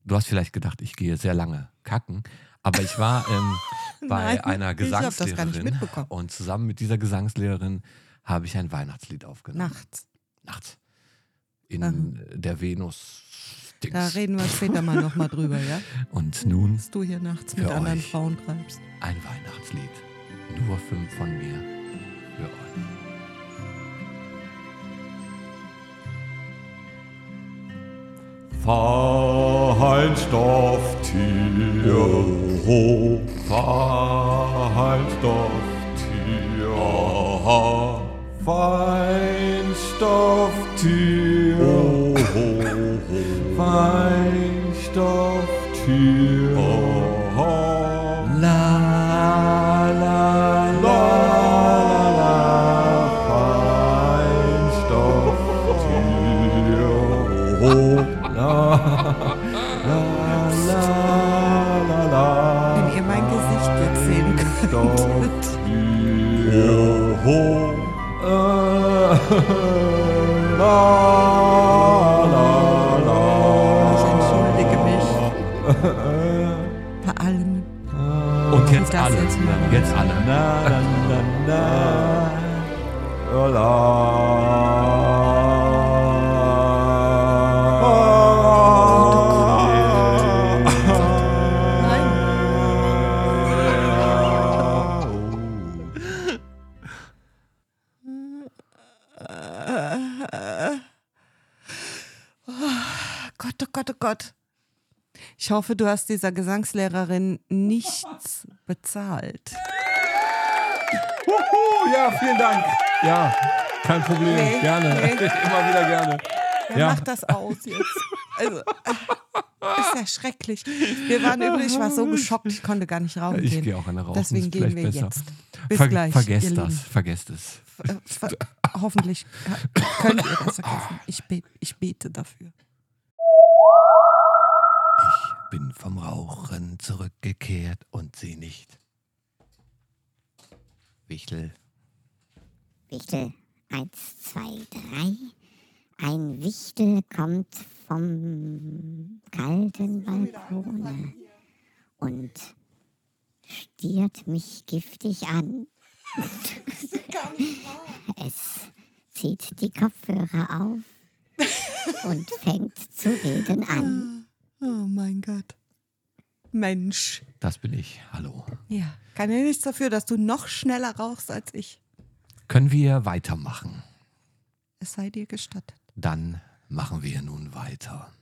Du hast vielleicht gedacht, ich gehe sehr lange kacken, aber ich war ähm, bei Nein, einer Gesangslehrerin und zusammen mit dieser Gesangslehrerin habe ich ein Weihnachtslied aufgenommen. Nachts. Nachts. In Aha. der Venus. -Dings. Da reden wir später mal nochmal drüber, ja? Und nun Was du hier nachts mit anderen. Frauen treibst. ein Weihnachtslied. Nur fünf von mir für euch. Fein Stofftier, oh, fein Stofftier, aha, fein Stofftier, oh, fein Stofftier, aha, la la la la fein Stofftier, oh, la la la la la. Wenn ihr mein Gesicht jetzt sehen könntet. Stofftier, oh, la la jetzt alle. jetzt. Jetzt alle. Na, na, na, na. Oh, la. Gott, oh Gott, oh Gott. Ich hoffe, du hast dieser Gesangslehrerin nichts bezahlt. Huhu, ja, vielen Dank. Ja, kein Problem. Nee, gerne. nee. Immer wieder gerne. Wer Ja. macht das aus jetzt? Also, äh, ist ja schrecklich. Wir waren übrigens, ich war so geschockt, ich konnte gar nicht rauchen Ich gehe auch eine rauchen. Deswegen gehen wir besser. jetzt. Bis Ver gleich. Vergesst das, vergesst es. Äh, ver hoffentlich äh, könnt ihr das vergessen. Ich, be ich bete dafür. Ich bin vom Rauchen zurückgekehrt und sie nicht. Wichtel. Wichtel, eins, zwei, drei. Ein Wichtel kommt vom kalten Balkone und stiert mich giftig an. Es zieht die Kopfhörer auf und fängt zu reden an. Oh mein Gott. Mensch. Das bin ich. Hallo. Ja, kann ja nichts dafür, dass du noch schneller rauchst als ich. Können wir weitermachen? Es sei dir gestattet. Dann machen wir nun weiter.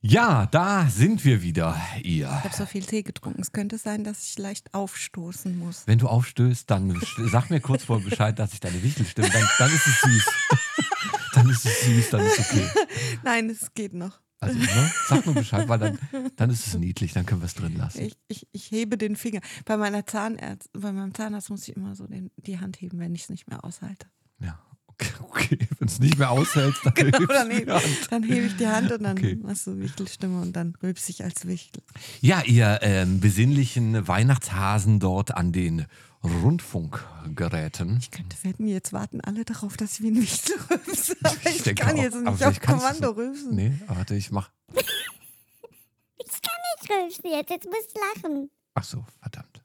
Ja, da sind wir wieder, ihr. Ich habe so viel Tee getrunken. Es könnte sein, dass ich leicht aufstoßen muss. Wenn du aufstößt, dann sag mir kurz vor Bescheid, dass ich deine Wichtel stimme. Dann, dann ist es süß. dann ist es süß, dann ist okay. Nein, es geht noch. Also, ne? Sag nur Bescheid, weil dann, dann ist es niedlich, dann können wir es drin lassen. Ich, ich, ich hebe den Finger. Bei meiner Zahnärzt, bei meinem Zahnarzt muss ich immer so den, die Hand heben, wenn ich es nicht mehr aushalte. Ja, okay, okay. wenn es nicht mehr aushält, dann Genau, dann hebe, dann hebe ich die Hand und dann Okay. machst du Wichtelstimme und dann rülpst ich als Wichtel. Ja, ihr ähm, besinnlichen Weihnachtshasen dort an den Rundfunkgeräten. Ich könnte wetten, jetzt warten alle darauf, dass ich wie ein Wichtel rülpse. Aber ich, denke kann auch. jetzt nicht auf Kommando so- rülpsen. Nee, warte, ich mach. Ich kann nicht rülpsen jetzt, jetzt musst du lachen. Ach so, verdammt.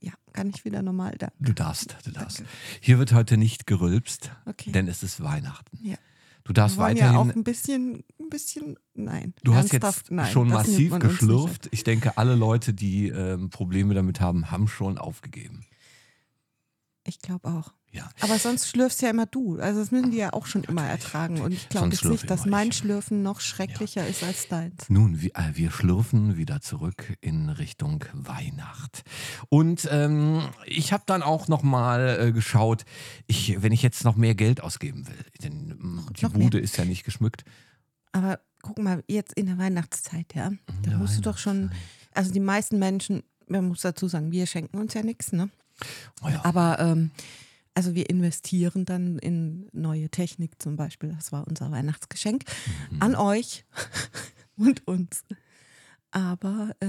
Ja, kann ich wieder normal da. Du darfst, du darfst. Hier wird heute nicht gerülpst, Okay. denn es ist Weihnachten. Ja. Du darfst wollen ja auch weiterhin. ein bisschen, ein bisschen, nein. Du hast jetzt nein, schon massiv geschlürft. Ich denke, alle Leute, die ähm, Probleme damit haben, haben schon aufgegeben. Ich glaube auch. Ja. Aber sonst schlürfst ja immer du. Also das müssen die ja auch schon immer ertragen. Und ich glaube jetzt nicht, dass mein ich. Schlürfen noch schrecklicher ist als deins. Nun, wir, äh, wir schlürfen wieder zurück in Richtung Weihnacht. Und ähm, ich habe dann auch noch mal äh, geschaut, ich, wenn ich jetzt noch mehr Geld ausgeben will, denn ähm, die Noch mehr? Bude ist ja nicht geschmückt. Aber guck mal, jetzt in der Weihnachtszeit, ja, da musst du doch schon, also die meisten Menschen, man muss dazu sagen, wir schenken uns ja nichts, ne? Oh ja. Aber ähm, also wir investieren dann in neue Technik zum Beispiel. Das war unser Weihnachtsgeschenk Mhm. an euch und uns. Aber äh,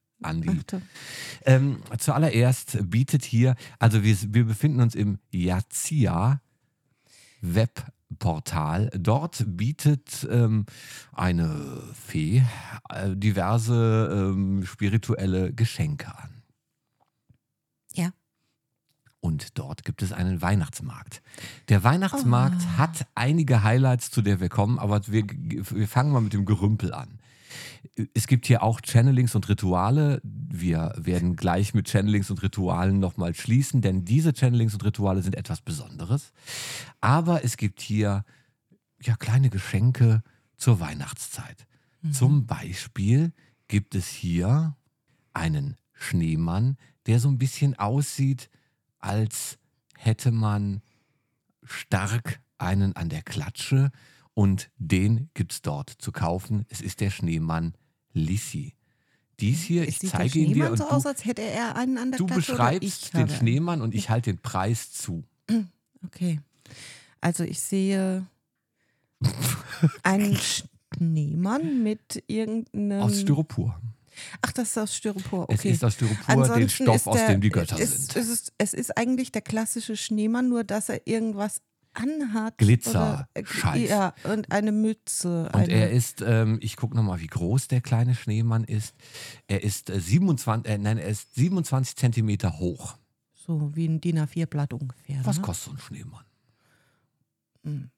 Andi. Ähm, zuallererst bietet hier, also wir, wir befinden uns im Yazia Webportal. Dort bietet ähm, eine Fee äh, diverse ähm, spirituelle Geschenke an. Ja. Und dort gibt es einen Weihnachtsmarkt. Der Weihnachtsmarkt oh. hat einige Highlights, zu der wir kommen, aber wir, wir fangen mal mit dem Gerümpel an. Es gibt hier auch Channelings und Rituale. Wir werden gleich mit Channelings und Ritualen nochmal schließen, denn diese Channelings und Rituale sind etwas Besonderes. Aber es gibt hier ja kleine Geschenke zur Weihnachtszeit. Zum Beispiel gibt es hier einen Schneemann, der so ein bisschen aussieht, als hätte man stark einen an der Klatsche und den gibt es dort zu kaufen. Es ist der Schneemann Lissi. Dies hier, Es ich der zeige ihn dir und so du, aus, als hätte er einen an der du oder beschreibst den Schneemann und ich halte den Preis zu. Okay. Also ich sehe einen Schneemann mit irgendeinem. Aus Styropor. Ach, das ist aus Styropor. Es Okay. ist aus Styropor, den Ansonsten Stoff, ist aus der- dem die Götter es, sind. Es ist, es ist eigentlich der klassische Schneemann, nur dass er irgendwas anhat. Glitzer, oder, äh, Scheiß. Ja, und eine Mütze. Und eine, er ist, ähm, ich gucke nochmal, wie groß der kleine Schneemann ist. Er ist, äh, 27, äh, nein, er ist 27 Zentimeter hoch. so wie ein DIN A4-Blatt ungefähr. Was ne? kostet so ein Schneemann? Hm.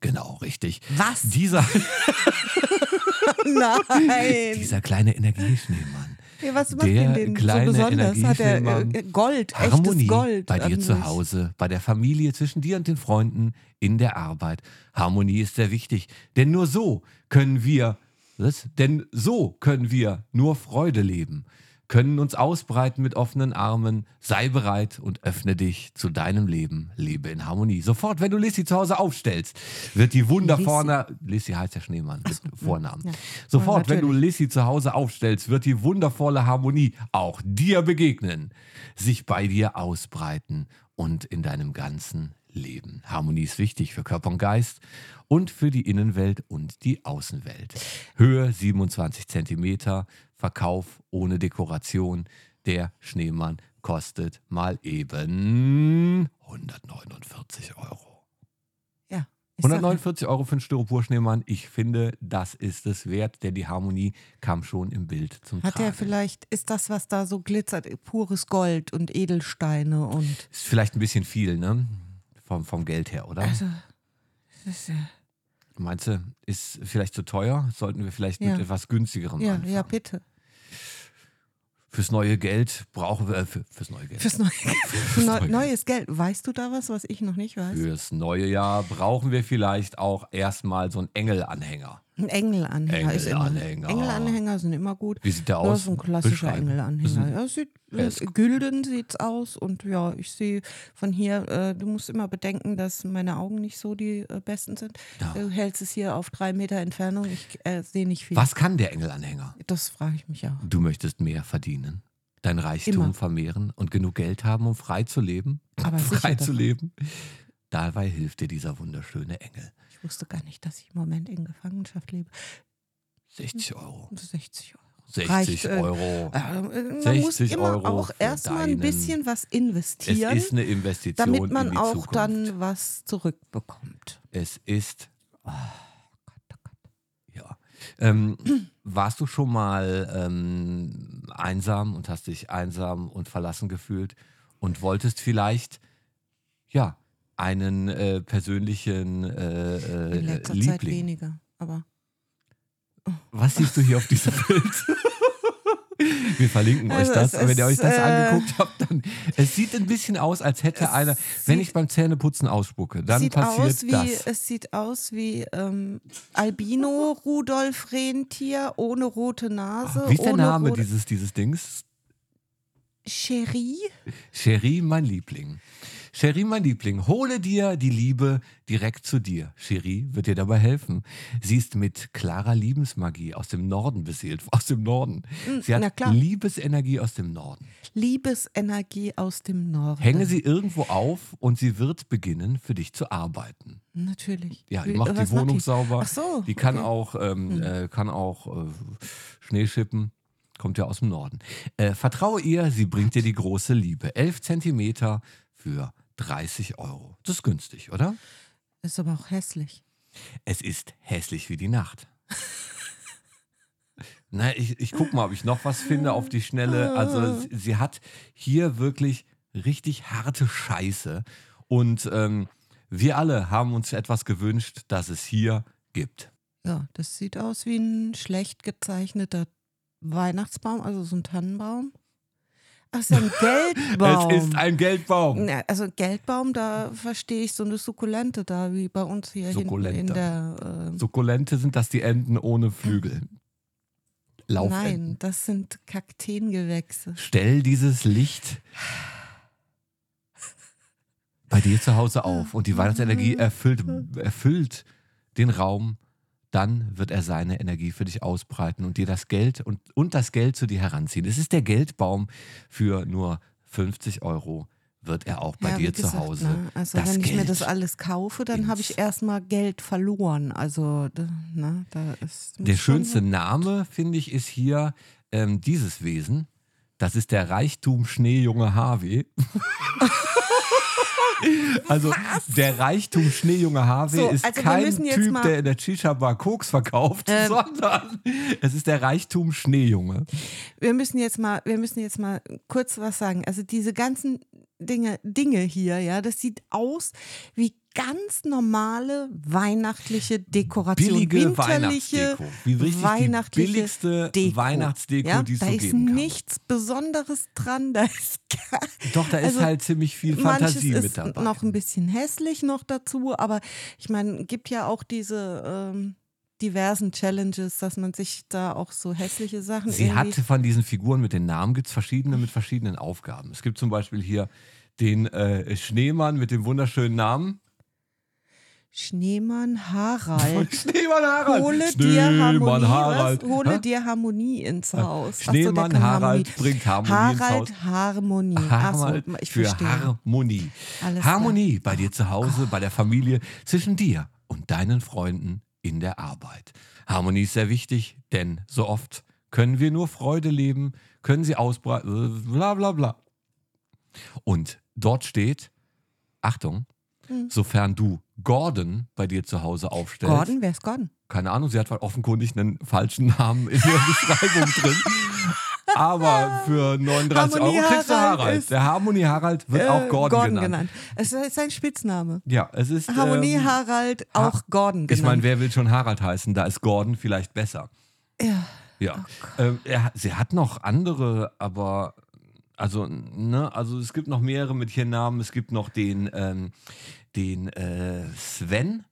Genau, richtig. Was? Dieser, Nein. dieser kleine Energieschneemann. Ja, was macht der denn kleine so besonders? Hat er äh, Gold, Harmonie echtes Gold. bei dir zu? Hause, bei der Familie, zwischen dir und den Freunden, in der Arbeit. Harmonie ist sehr wichtig, denn nur so können wir, was? Denn so können wir nur Freude leben, können uns ausbreiten mit offenen Armen. Sei bereit und öffne dich zu deinem Leben. Lebe in Harmonie. Sofort, wenn du Lissy zu Hause aufstellst, wird die wundervolle Lissy heißt ja Schneemann mit Vornamen. ja. Sofort, Ja, wenn du. Lissy zu Hause aufstellst, wird die wundervolle Harmonie auch dir begegnen, sich bei dir ausbreiten und in deinem ganzen Leben. Harmonie ist wichtig für Körper und Geist und für die Innenwelt und die Außenwelt. Höhe 27 Zentimeter, Verkauf ohne Dekoration. Der Schneemann kostet mal eben 149 Euro. Ja. ich sag ja. 149 Euro für einen Styropor-Schneemann. Ich finde, das ist es wert, denn die Harmonie kam schon im Bild zum Hat Tragen. er vielleicht, ist das, was da so glitzert, pures Gold und Edelsteine und. Ist vielleicht ein bisschen viel, ne? Vom, vom Geld her, oder? Also, das ist ja, Meinst du, ist vielleicht zu teuer? Sollten wir vielleicht Ja. mit etwas günstigerem ja, anfangen? ja, bitte. Fürs neue Geld brauchen wir, äh, für, fürs neue Geld. Fürs neue, für neu, neue- neues Geld. Weißt du da was, was ich noch nicht weiß? Fürs neue Jahr brauchen wir vielleicht auch erstmal so einen Engelanhänger. Ein Engelanhänger ist immer. Engelanhänger. Engelanhänger sind immer gut. Wie sieht der aus? so ein klassischer Beschreiben. Engelanhänger. Ja, sieht, Er ist- gülden sieht's aus und ja, ich sehe von hier, äh, du musst immer bedenken, dass meine Augen nicht so die äh, besten sind. Ja. Du hältst es hier auf drei Meter Entfernung, ich äh, sehe nicht viel. Was kann der Engelanhänger? Das frage ich mich auch. Du möchtest mehr verdienen, dein Reichtum Immer. vermehren und genug Geld haben, um frei zu leben. Aber frei zu leben. Dabei hilft dir dieser wunderschöne Engel. Ich wusste gar nicht, dass ich im Moment in Gefangenschaft lebe. 60 Euro. 60 Euro. 60 reicht, äh, Euro. Äh, man 60 muss immer Euro auch erstmal ein bisschen was Es investieren, ist eine Investition damit in man die auch Zukunft. dann was zurückbekommt. Es ist. Oh Gott, oh Gott. Ja. Ähm, warst du schon mal ähm, einsam und hast dich einsam und verlassen gefühlt und wolltest vielleicht, ja, einen äh, persönlichen äh, äh, In letzter Zeit Liebling? weniger, aber Was siehst du hier auf diesem Bild? Wir verlinken Also euch das. Aber wenn ihr euch ist, das äh, angeguckt habt, dann. Es sieht ein bisschen aus, als hätte einer. Wenn ich beim Zähneputzen ausspucke, dann sieht passiert aus wie, das. Es sieht aus wie ähm, Albino Rudolf Rentier ohne rote Nase. Wie ist der Name dieses, dieses Dings? Cherie? Cherie, mein Liebling. Cherie, mein Liebling, hole dir die Liebe direkt zu dir. Cherie wird dir dabei helfen. Sie ist mit klarer Liebensmagie aus dem Norden beseelt. Aus dem Norden. Sie Hm, na hat. Liebesenergie aus dem Norden. Liebesenergie aus dem Norden. Hänge sie irgendwo auf und sie wird beginnen, für dich zu arbeiten. Natürlich. Ja, die macht die was Wohnung sauber. Ach so. Die kann okay. auch, ähm, Hm. äh, kann auch äh, Schnee schippen. Kommt ja aus dem Norden. Äh, vertraue ihr, sie bringt dir die große Liebe. 11 Zentimeter für 30 Euro. Das ist günstig, oder? Ist aber auch hässlich. Es ist hässlich wie die Nacht. Na, ich, ich guck mal, ob ich noch was finde auf die Schnelle. Also sie, sie hat hier wirklich richtig harte Scheiße. Und ähm, wir alle haben uns etwas gewünscht, das es hier gibt. Ja, das sieht aus wie ein schlecht gezeichneter Weihnachtsbaum, also so ein Tannenbaum. Ach, ist ein Geldbaum. Es ist ein Geldbaum. Ja, also Geldbaum, da verstehe ich so eine Sukkulente da, wie bei uns hier Sukkulente. in der. Äh, Sukkulente sind das die Enten ohne Flügel. Laufenten. nein, das sind Kakteengewächse. Stell dieses Licht bei dir zu Hause auf und die Weihnachtsenergie erfüllt, erfüllt den Raum, dann wird er seine Energie für dich ausbreiten und dir das Geld und, und das Geld zu dir heranziehen. Es ist der Geldbaum für nur 50 Euro wird er auch bei Ja, dir gesagt, zu Hause. Ne? Also wenn ich mir das alles kaufe, dann habe ich erstmal Geld verloren. Also ne, da ist Der schönste Name, finde ich, ist hier ähm, dieses Wesen. Das ist der Reichtum Schneejunge Harvey. also der Reichtum Schneejunge Harvey So, ist also kein Typ, der in der Shisha-Bar Koks verkauft, Ähm. sondern es ist der Reichtum Schneejunge. Wir müssen jetzt mal, wir müssen jetzt mal kurz was sagen. Also diese ganzen Dinge, Dinge hier, ja, das sieht aus wie ganz normale weihnachtliche Dekoration. Billige winterliche, Weihnachtsdeko. Wie richtig weihnachtliche die billigste Deko. Weihnachtsdeko, ja, die es da so ist geben kann. nichts Besonderes dran. Da ist gar, Doch, da ist Also, halt ziemlich viel Fantasie ist mit dabei. noch ein bisschen hässlich noch dazu, aber ich meine, gibt ja auch diese ähm, diversen Challenges, dass man sich da auch so hässliche Sachen Sie hatte von diesen Figuren mit den Namen, gibt es verschiedene mit verschiedenen Aufgaben. Es gibt zum Beispiel hier den äh, Schneemann mit dem wunderschönen Namen. Schneemann Harald. Schneemann Harald. Hole dir Harmonie, Schneemann Harald. Was? Hole Hä? dir Harmonie ins Haus. So, der Schneemann kann Harald Harmonie. bringt Harmonie ins Haus. Harald Harmonie. Harald ich für verstehe. Harmonie. Alles Harmonie bei dir zu Hause, bei der Familie, zwischen dir und deinen Freunden in der Arbeit. Harmonie ist sehr wichtig, denn so oft können wir nur Freude leben, können sie ausbreiten, bla bla bla. Und dort steht, Achtung, Hm. sofern du Gordon bei dir zu Hause aufstellst. Gordon, wer ist Gordon? Keine Ahnung, sie hat offenkundig einen falschen Namen in ihrer Beschreibung drin. Aber für 39 Harmonie Euro kriegst du Harald Harald. Der Harmonie Harald wird Äh, auch Gordon, genannt. Es ist sein Spitzname. Ja, es ist. Harmonie ähm, Harald, Ha- auch Gordon Ich meine, genannt. wer will schon Harald heißen? Da ist Gordon vielleicht besser. ja. Ja. ähm, er, sie hat noch andere, aber. Also, ne, also es gibt noch mehrere mit hier Namen. Es gibt noch den, ähm, den äh, Sven.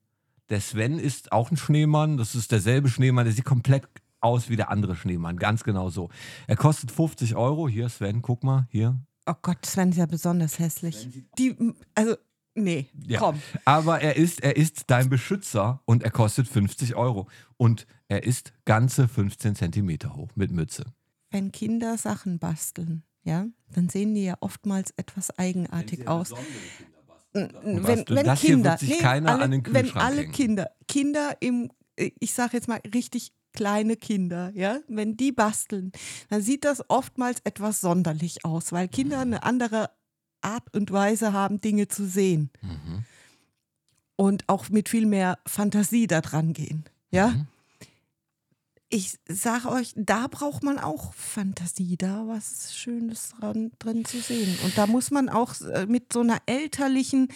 Der Sven ist auch ein Schneemann. Das ist derselbe Schneemann. Der sieht komplett aus wie der andere Schneemann. Ganz genau so. Er kostet 50 Euro. Hier, Sven, guck mal, hier. Oh Gott, Sven ist ja besonders hässlich. Die, also, nee, Ja. komm. Aber er ist, er ist dein Beschützer und er kostet 50 Euro. Und er ist ganze 15 Zentimeter hoch mit Mütze. Wenn Kinder Sachen basteln, ja, dann sehen die ja oftmals etwas eigenartig aus. Wenn, basteln. wenn Das hier Kinder, wird sich nee, alle, an den wenn alle hängen. Kinder, Kinder im, äh, ich sage jetzt mal richtig kleine Kinder, ja, wenn die basteln, dann sieht das oftmals etwas sonderlich aus, weil Kinder eine andere Art und Weise haben, Dinge zu sehen Mhm. und auch mit viel mehr Fantasie da dran gehen. Ja, Mhm. Ich sage euch, da braucht man auch Fantasie, da was Schönes dran, drin zu sehen. Und da muss man auch äh, mit so einer elterlichen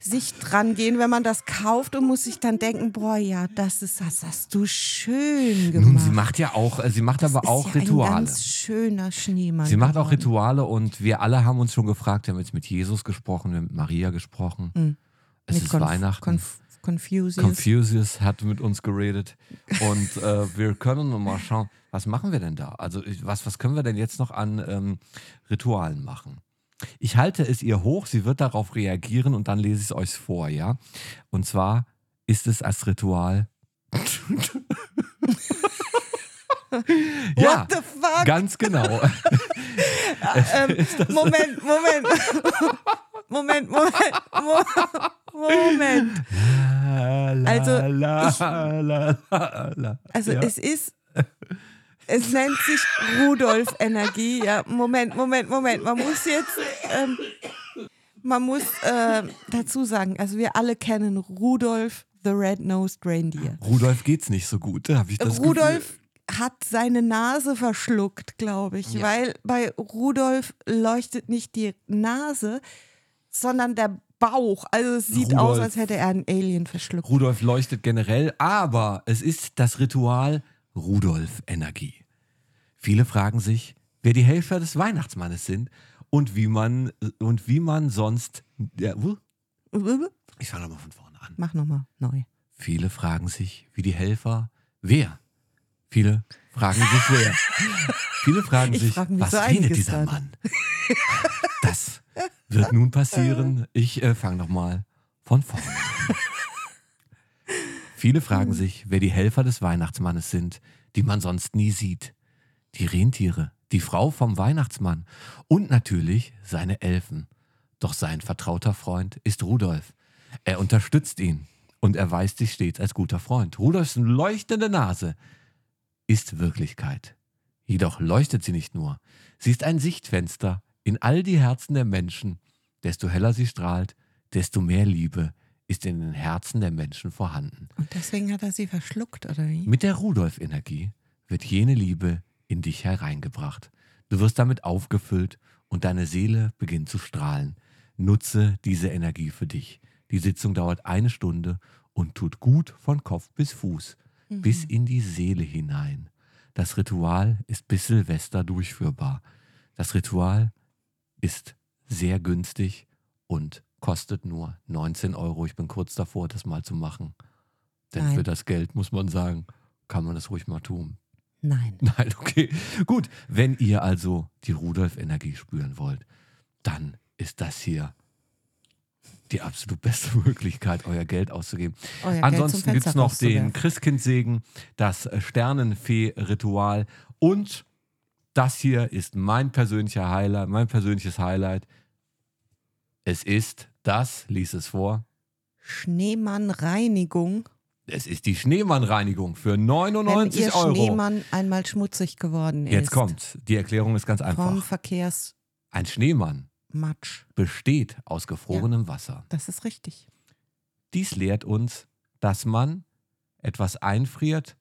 Sicht dran gehen, wenn man das kauft und muss sich dann denken, boah, ja, das ist, das hast du schön gemacht. Nun, sie macht ja auch, äh, sie macht das aber ist auch ja Ein Rituale. ganz schöner Schneemann. Sie macht auch. Rituale und wir alle haben uns schon gefragt, wir haben jetzt mit Jesus gesprochen, wir haben mit Maria gesprochen. Mhm. Es Mit ist Conf- Weihnachten. Conf Confucius. Confucius hat mit uns geredet und äh, wir können noch mal schauen, was machen wir denn da? Also was, was können wir denn jetzt noch an ähm, Ritualen machen? Ich halte es ihr hoch, sie wird darauf reagieren und dann lese ich es euch vor, ja? Und zwar ist es als Ritual. ja, What the fuck? ganz genau. ähm, Moment, Moment. Moment, Moment, Mo- Moment. Also, ich- Also ja. es ist, es nennt sich Rudolf-Energie. Ja, Moment, Moment, Moment. Man muss jetzt, ähm, man muss äh, dazu sagen, also wir alle kennen Rudolf the Red-Nosed Reindeer. Rudolf geht's nicht so gut, habe ich das Rudolf hat seine Nase verschluckt, glaube ich, Ja. weil bei Rudolf leuchtet nicht die Nase, sondern der Bauch. Also es sieht aus, Rudolf- als hätte er einen Alien verschluckt. Rudolf leuchtet generell, aber es ist das Ritual Rudolf-Energie. Viele fragen sich, wer die Helfer des Weihnachtsmannes sind und wie man und wie man sonst. Ja, ich fange nochmal von vorne an. Mach nochmal neu. Viele fragen sich, wie die Helfer. Wer? Viele fragen sich wer. Viele fragen Ich sich, frag was so redet dieser. Mann? Das wird nun passieren. Ich äh, fange nochmal von vorne an. Viele fragen Hm. sich, wer die Helfer des Weihnachtsmannes sind, die man sonst nie sieht. Die Rentiere, die Frau vom Weihnachtsmann und natürlich seine Elfen. Doch sein vertrauter Freund ist Rudolf. Er unterstützt ihn und erweist sich stets als guter Freund. Rudolfs leuchtende Nase ist Wirklichkeit. Jedoch leuchtet sie nicht nur. Sie ist ein Sichtfenster in all die Herzen der Menschen. Desto heller sie strahlt, desto mehr Liebe ist in den Herzen der Menschen vorhanden. Und deswegen hat er sie verschluckt, oder wie? Mit der Rudolf-Energie wird jene Liebe in dich hereingebracht. Du wirst damit aufgefüllt und deine Seele beginnt zu strahlen. Nutze diese Energie für dich. Die Sitzung dauert eine Stunde und tut gut von Kopf bis Fuß, bis in die Seele hinein. Das Ritual ist bis Silvester durchführbar. Das Ritual ist sehr günstig und kostet nur 19 Euro. Ich bin kurz davor, das mal zu machen. Denn Nein. für das Geld, muss man sagen, kann man das ruhig mal tun. Nein. Nein, okay. Gut, wenn ihr also die Rudolf-Energie spüren wollt, dann ist das hier die absolut beste Möglichkeit, euer Geld auszugeben. Euer Ansonsten gibt es noch den. Christkindsegen, das Sternenfee-Ritual und das hier ist mein persönlicher Highlight, mein persönliches Highlight. Es ist das, lies es vor, Schneemann-Reinigung. es ist die Schneemannreinigung für Wenn 99 ihr Euro. Schneemann einmal schmutzig geworden Jetzt ist. kommt, die Erklärung ist ganz Vom einfach. Verkehrsmatsch. Ein Schneemann besteht aus gefrorenem Wasser. Das ist richtig. Dies lehrt uns, dass man etwas einfriert.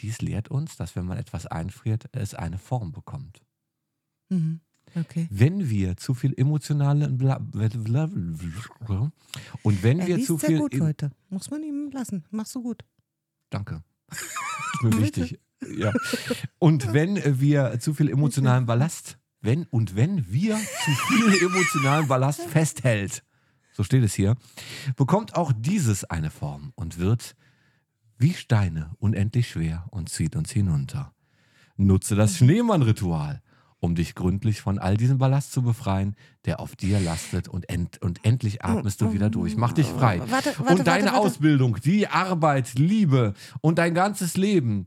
Dies lehrt uns, dass wenn man etwas einfriert, es eine Form bekommt. Mhm. Okay. Wenn wir zu viel emotionale und wenn Er wir zu sehr viel gut in- heute. Muss man ihm lassen. Machst du gut. Danke. Ist mir wichtig. Ja. Und wenn wir zu viel emotionalen Ballast, wenn und wenn wir zu viel emotionalen Ballast festhält, so steht es hier, bekommt auch dieses eine Form und wird wie Steine unendlich schwer und zieht uns hinunter. Nutze das Schneemann-Ritual, um dich gründlich von all diesem Ballast zu befreien, der auf dir lastet und, end und endlich atmest du wieder durch. Mach dich frei. Warte, warte, und deine warte. Ausbildung, die Arbeit, Liebe und dein ganzes Leben.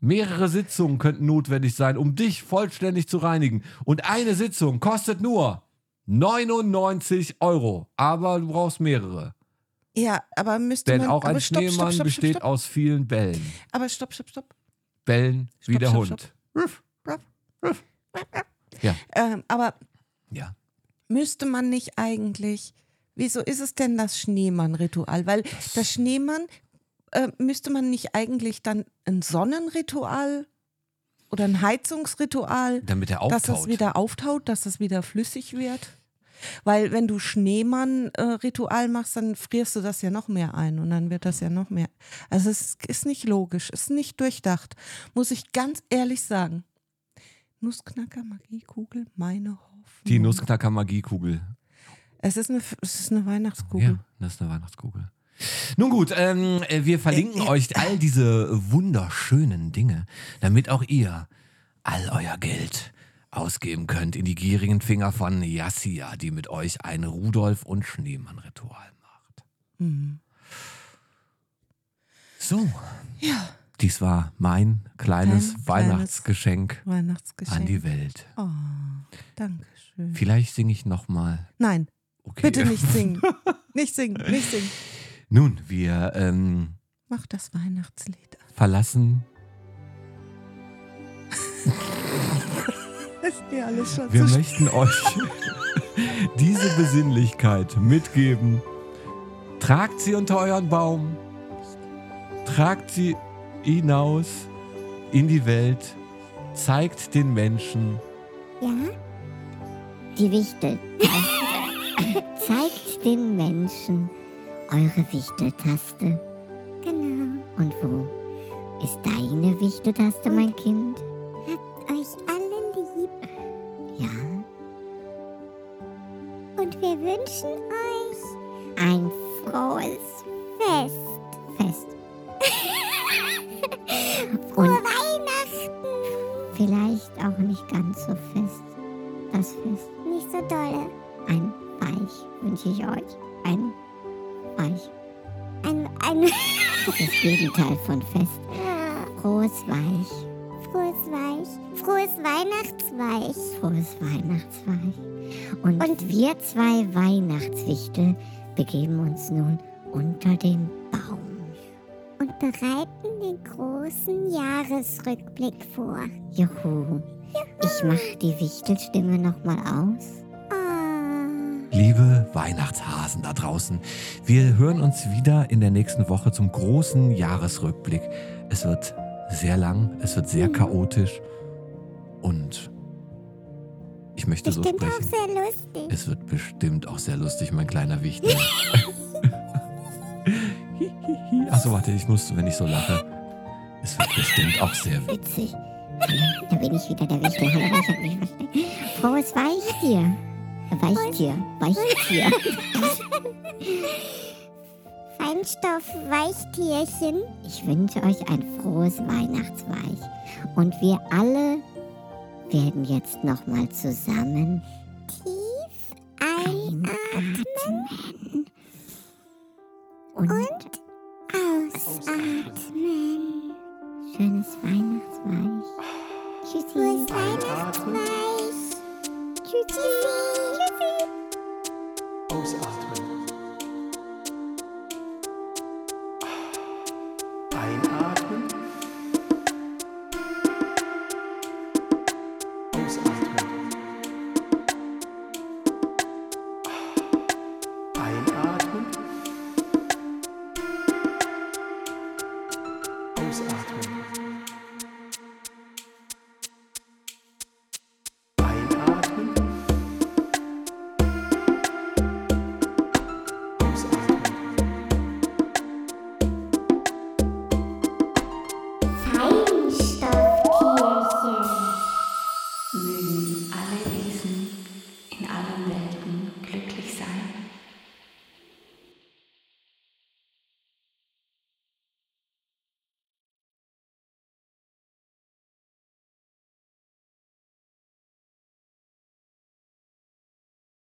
Mehrere Sitzungen könnten notwendig sein, um dich vollständig zu reinigen. Und eine Sitzung kostet nur 99 Euro. Aber du brauchst mehrere. Ja, aber müsste Denn man. auch aber ein stopp, Schneemann stopp, stopp, besteht aus vielen Bällen. Aber stopp, stopp, stopp. bellen wie der Hund. Ruff, ruff, ruff. Ja. Ähm, aber Ja. müsste man nicht eigentlich, wieso ist es denn das Schneemann-Ritual? Weil das, Schneemann, äh, müsste man nicht eigentlich dann ein Sonnenritual oder ein Heizungsritual, Damit er dass das auftaut. wieder auftaut, dass das wieder flüssig wird? Weil wenn du Schneemann-Ritual machst, dann frierst du das ja noch mehr ein und dann wird das ja noch mehr. Also es ist nicht logisch, es ist nicht durchdacht, muss ich ganz ehrlich sagen. Nussknacker, Magiekugel, meine Hoffnung. Die Nussknacker Magiekugel. Es ist eine, es ist eine Weihnachtskugel. Ja, das ist eine Weihnachtskugel. Nun gut, ähm, äh, wir verlinken euch all diese wunderschönen Dinge, damit auch ihr all euer Geld ausgeben könnt in die gierigen Finger von Yassia, die mit euch ein Rudolf- und Schneemann-Ritual macht. Mhm. So, Ja, dies war mein kleines Dein kleines Weihnachtsgeschenk Weihnachtsgeschenk. an die Welt. Oh, danke schön. Vielleicht singe ich nochmal. Nein, Okay. bitte nicht singen. nicht singen, nicht singen. Nun, wir ähm, Mach das Weihnachtslied an. verlassen Ist eh alles schon Wir zu möchten euch diese Besinnlichkeit mitgeben. Tragt sie unter euren Baum. Tragt sie hinaus in die Welt. Zeigt den Menschen. Ja? Die Wichtel. Zeigt den Menschen eure Wichteltaste. Genau. Und wo ist deine Wichteltaste, mein Kind? Wünschen euch ein frohes Fest. Fest. Und Weihnachten. Vielleicht auch nicht ganz so fest. Das Fest. Nicht so dolle. Ein Weich wünsche ich euch. Ein Weich. Ein, ein das ist das Gegenteil von Fest. Frohes Weich. Frohes Weich. Frohes Weihnachtsweich. Frohes Weihnachtsweich. Und, Und wir zwei Weihnachtswichtel begeben uns nun unter den Baum. Und bereiten den großen Jahresrückblick vor. Juhu. Ich mach die Wichtelstimme nochmal aus. Liebe Weihnachtshasen da draußen, wir hören uns wieder in der nächsten Woche zum großen Jahresrückblick. Es wird sehr lang, es wird sehr chaotisch und ich möchte so Bestimmt auch sprechen. sehr lustig. Es wird bestimmt auch sehr lustig, mein kleiner Wichtel. Achso, warte, ich muss, wenn ich so lache. Es wird bestimmt auch sehr witzig. Da bin ich wieder, der Wichtel. Hallo, ich hab mich versteckt. Frohes Weichtier. Weichtier. Weichtier. Feinstoff-Weichtierchen. Ich wünsche euch ein frohes Weihnachtsweich. Und wir alle werden jetzt nochmal zusammen tief einatmen. Und, ausatmen. Schönes Weihnachtsweich. Tschüssi. Frohes Weihnachtsweich. Tschüssi. Tschüssi. Ausatmen.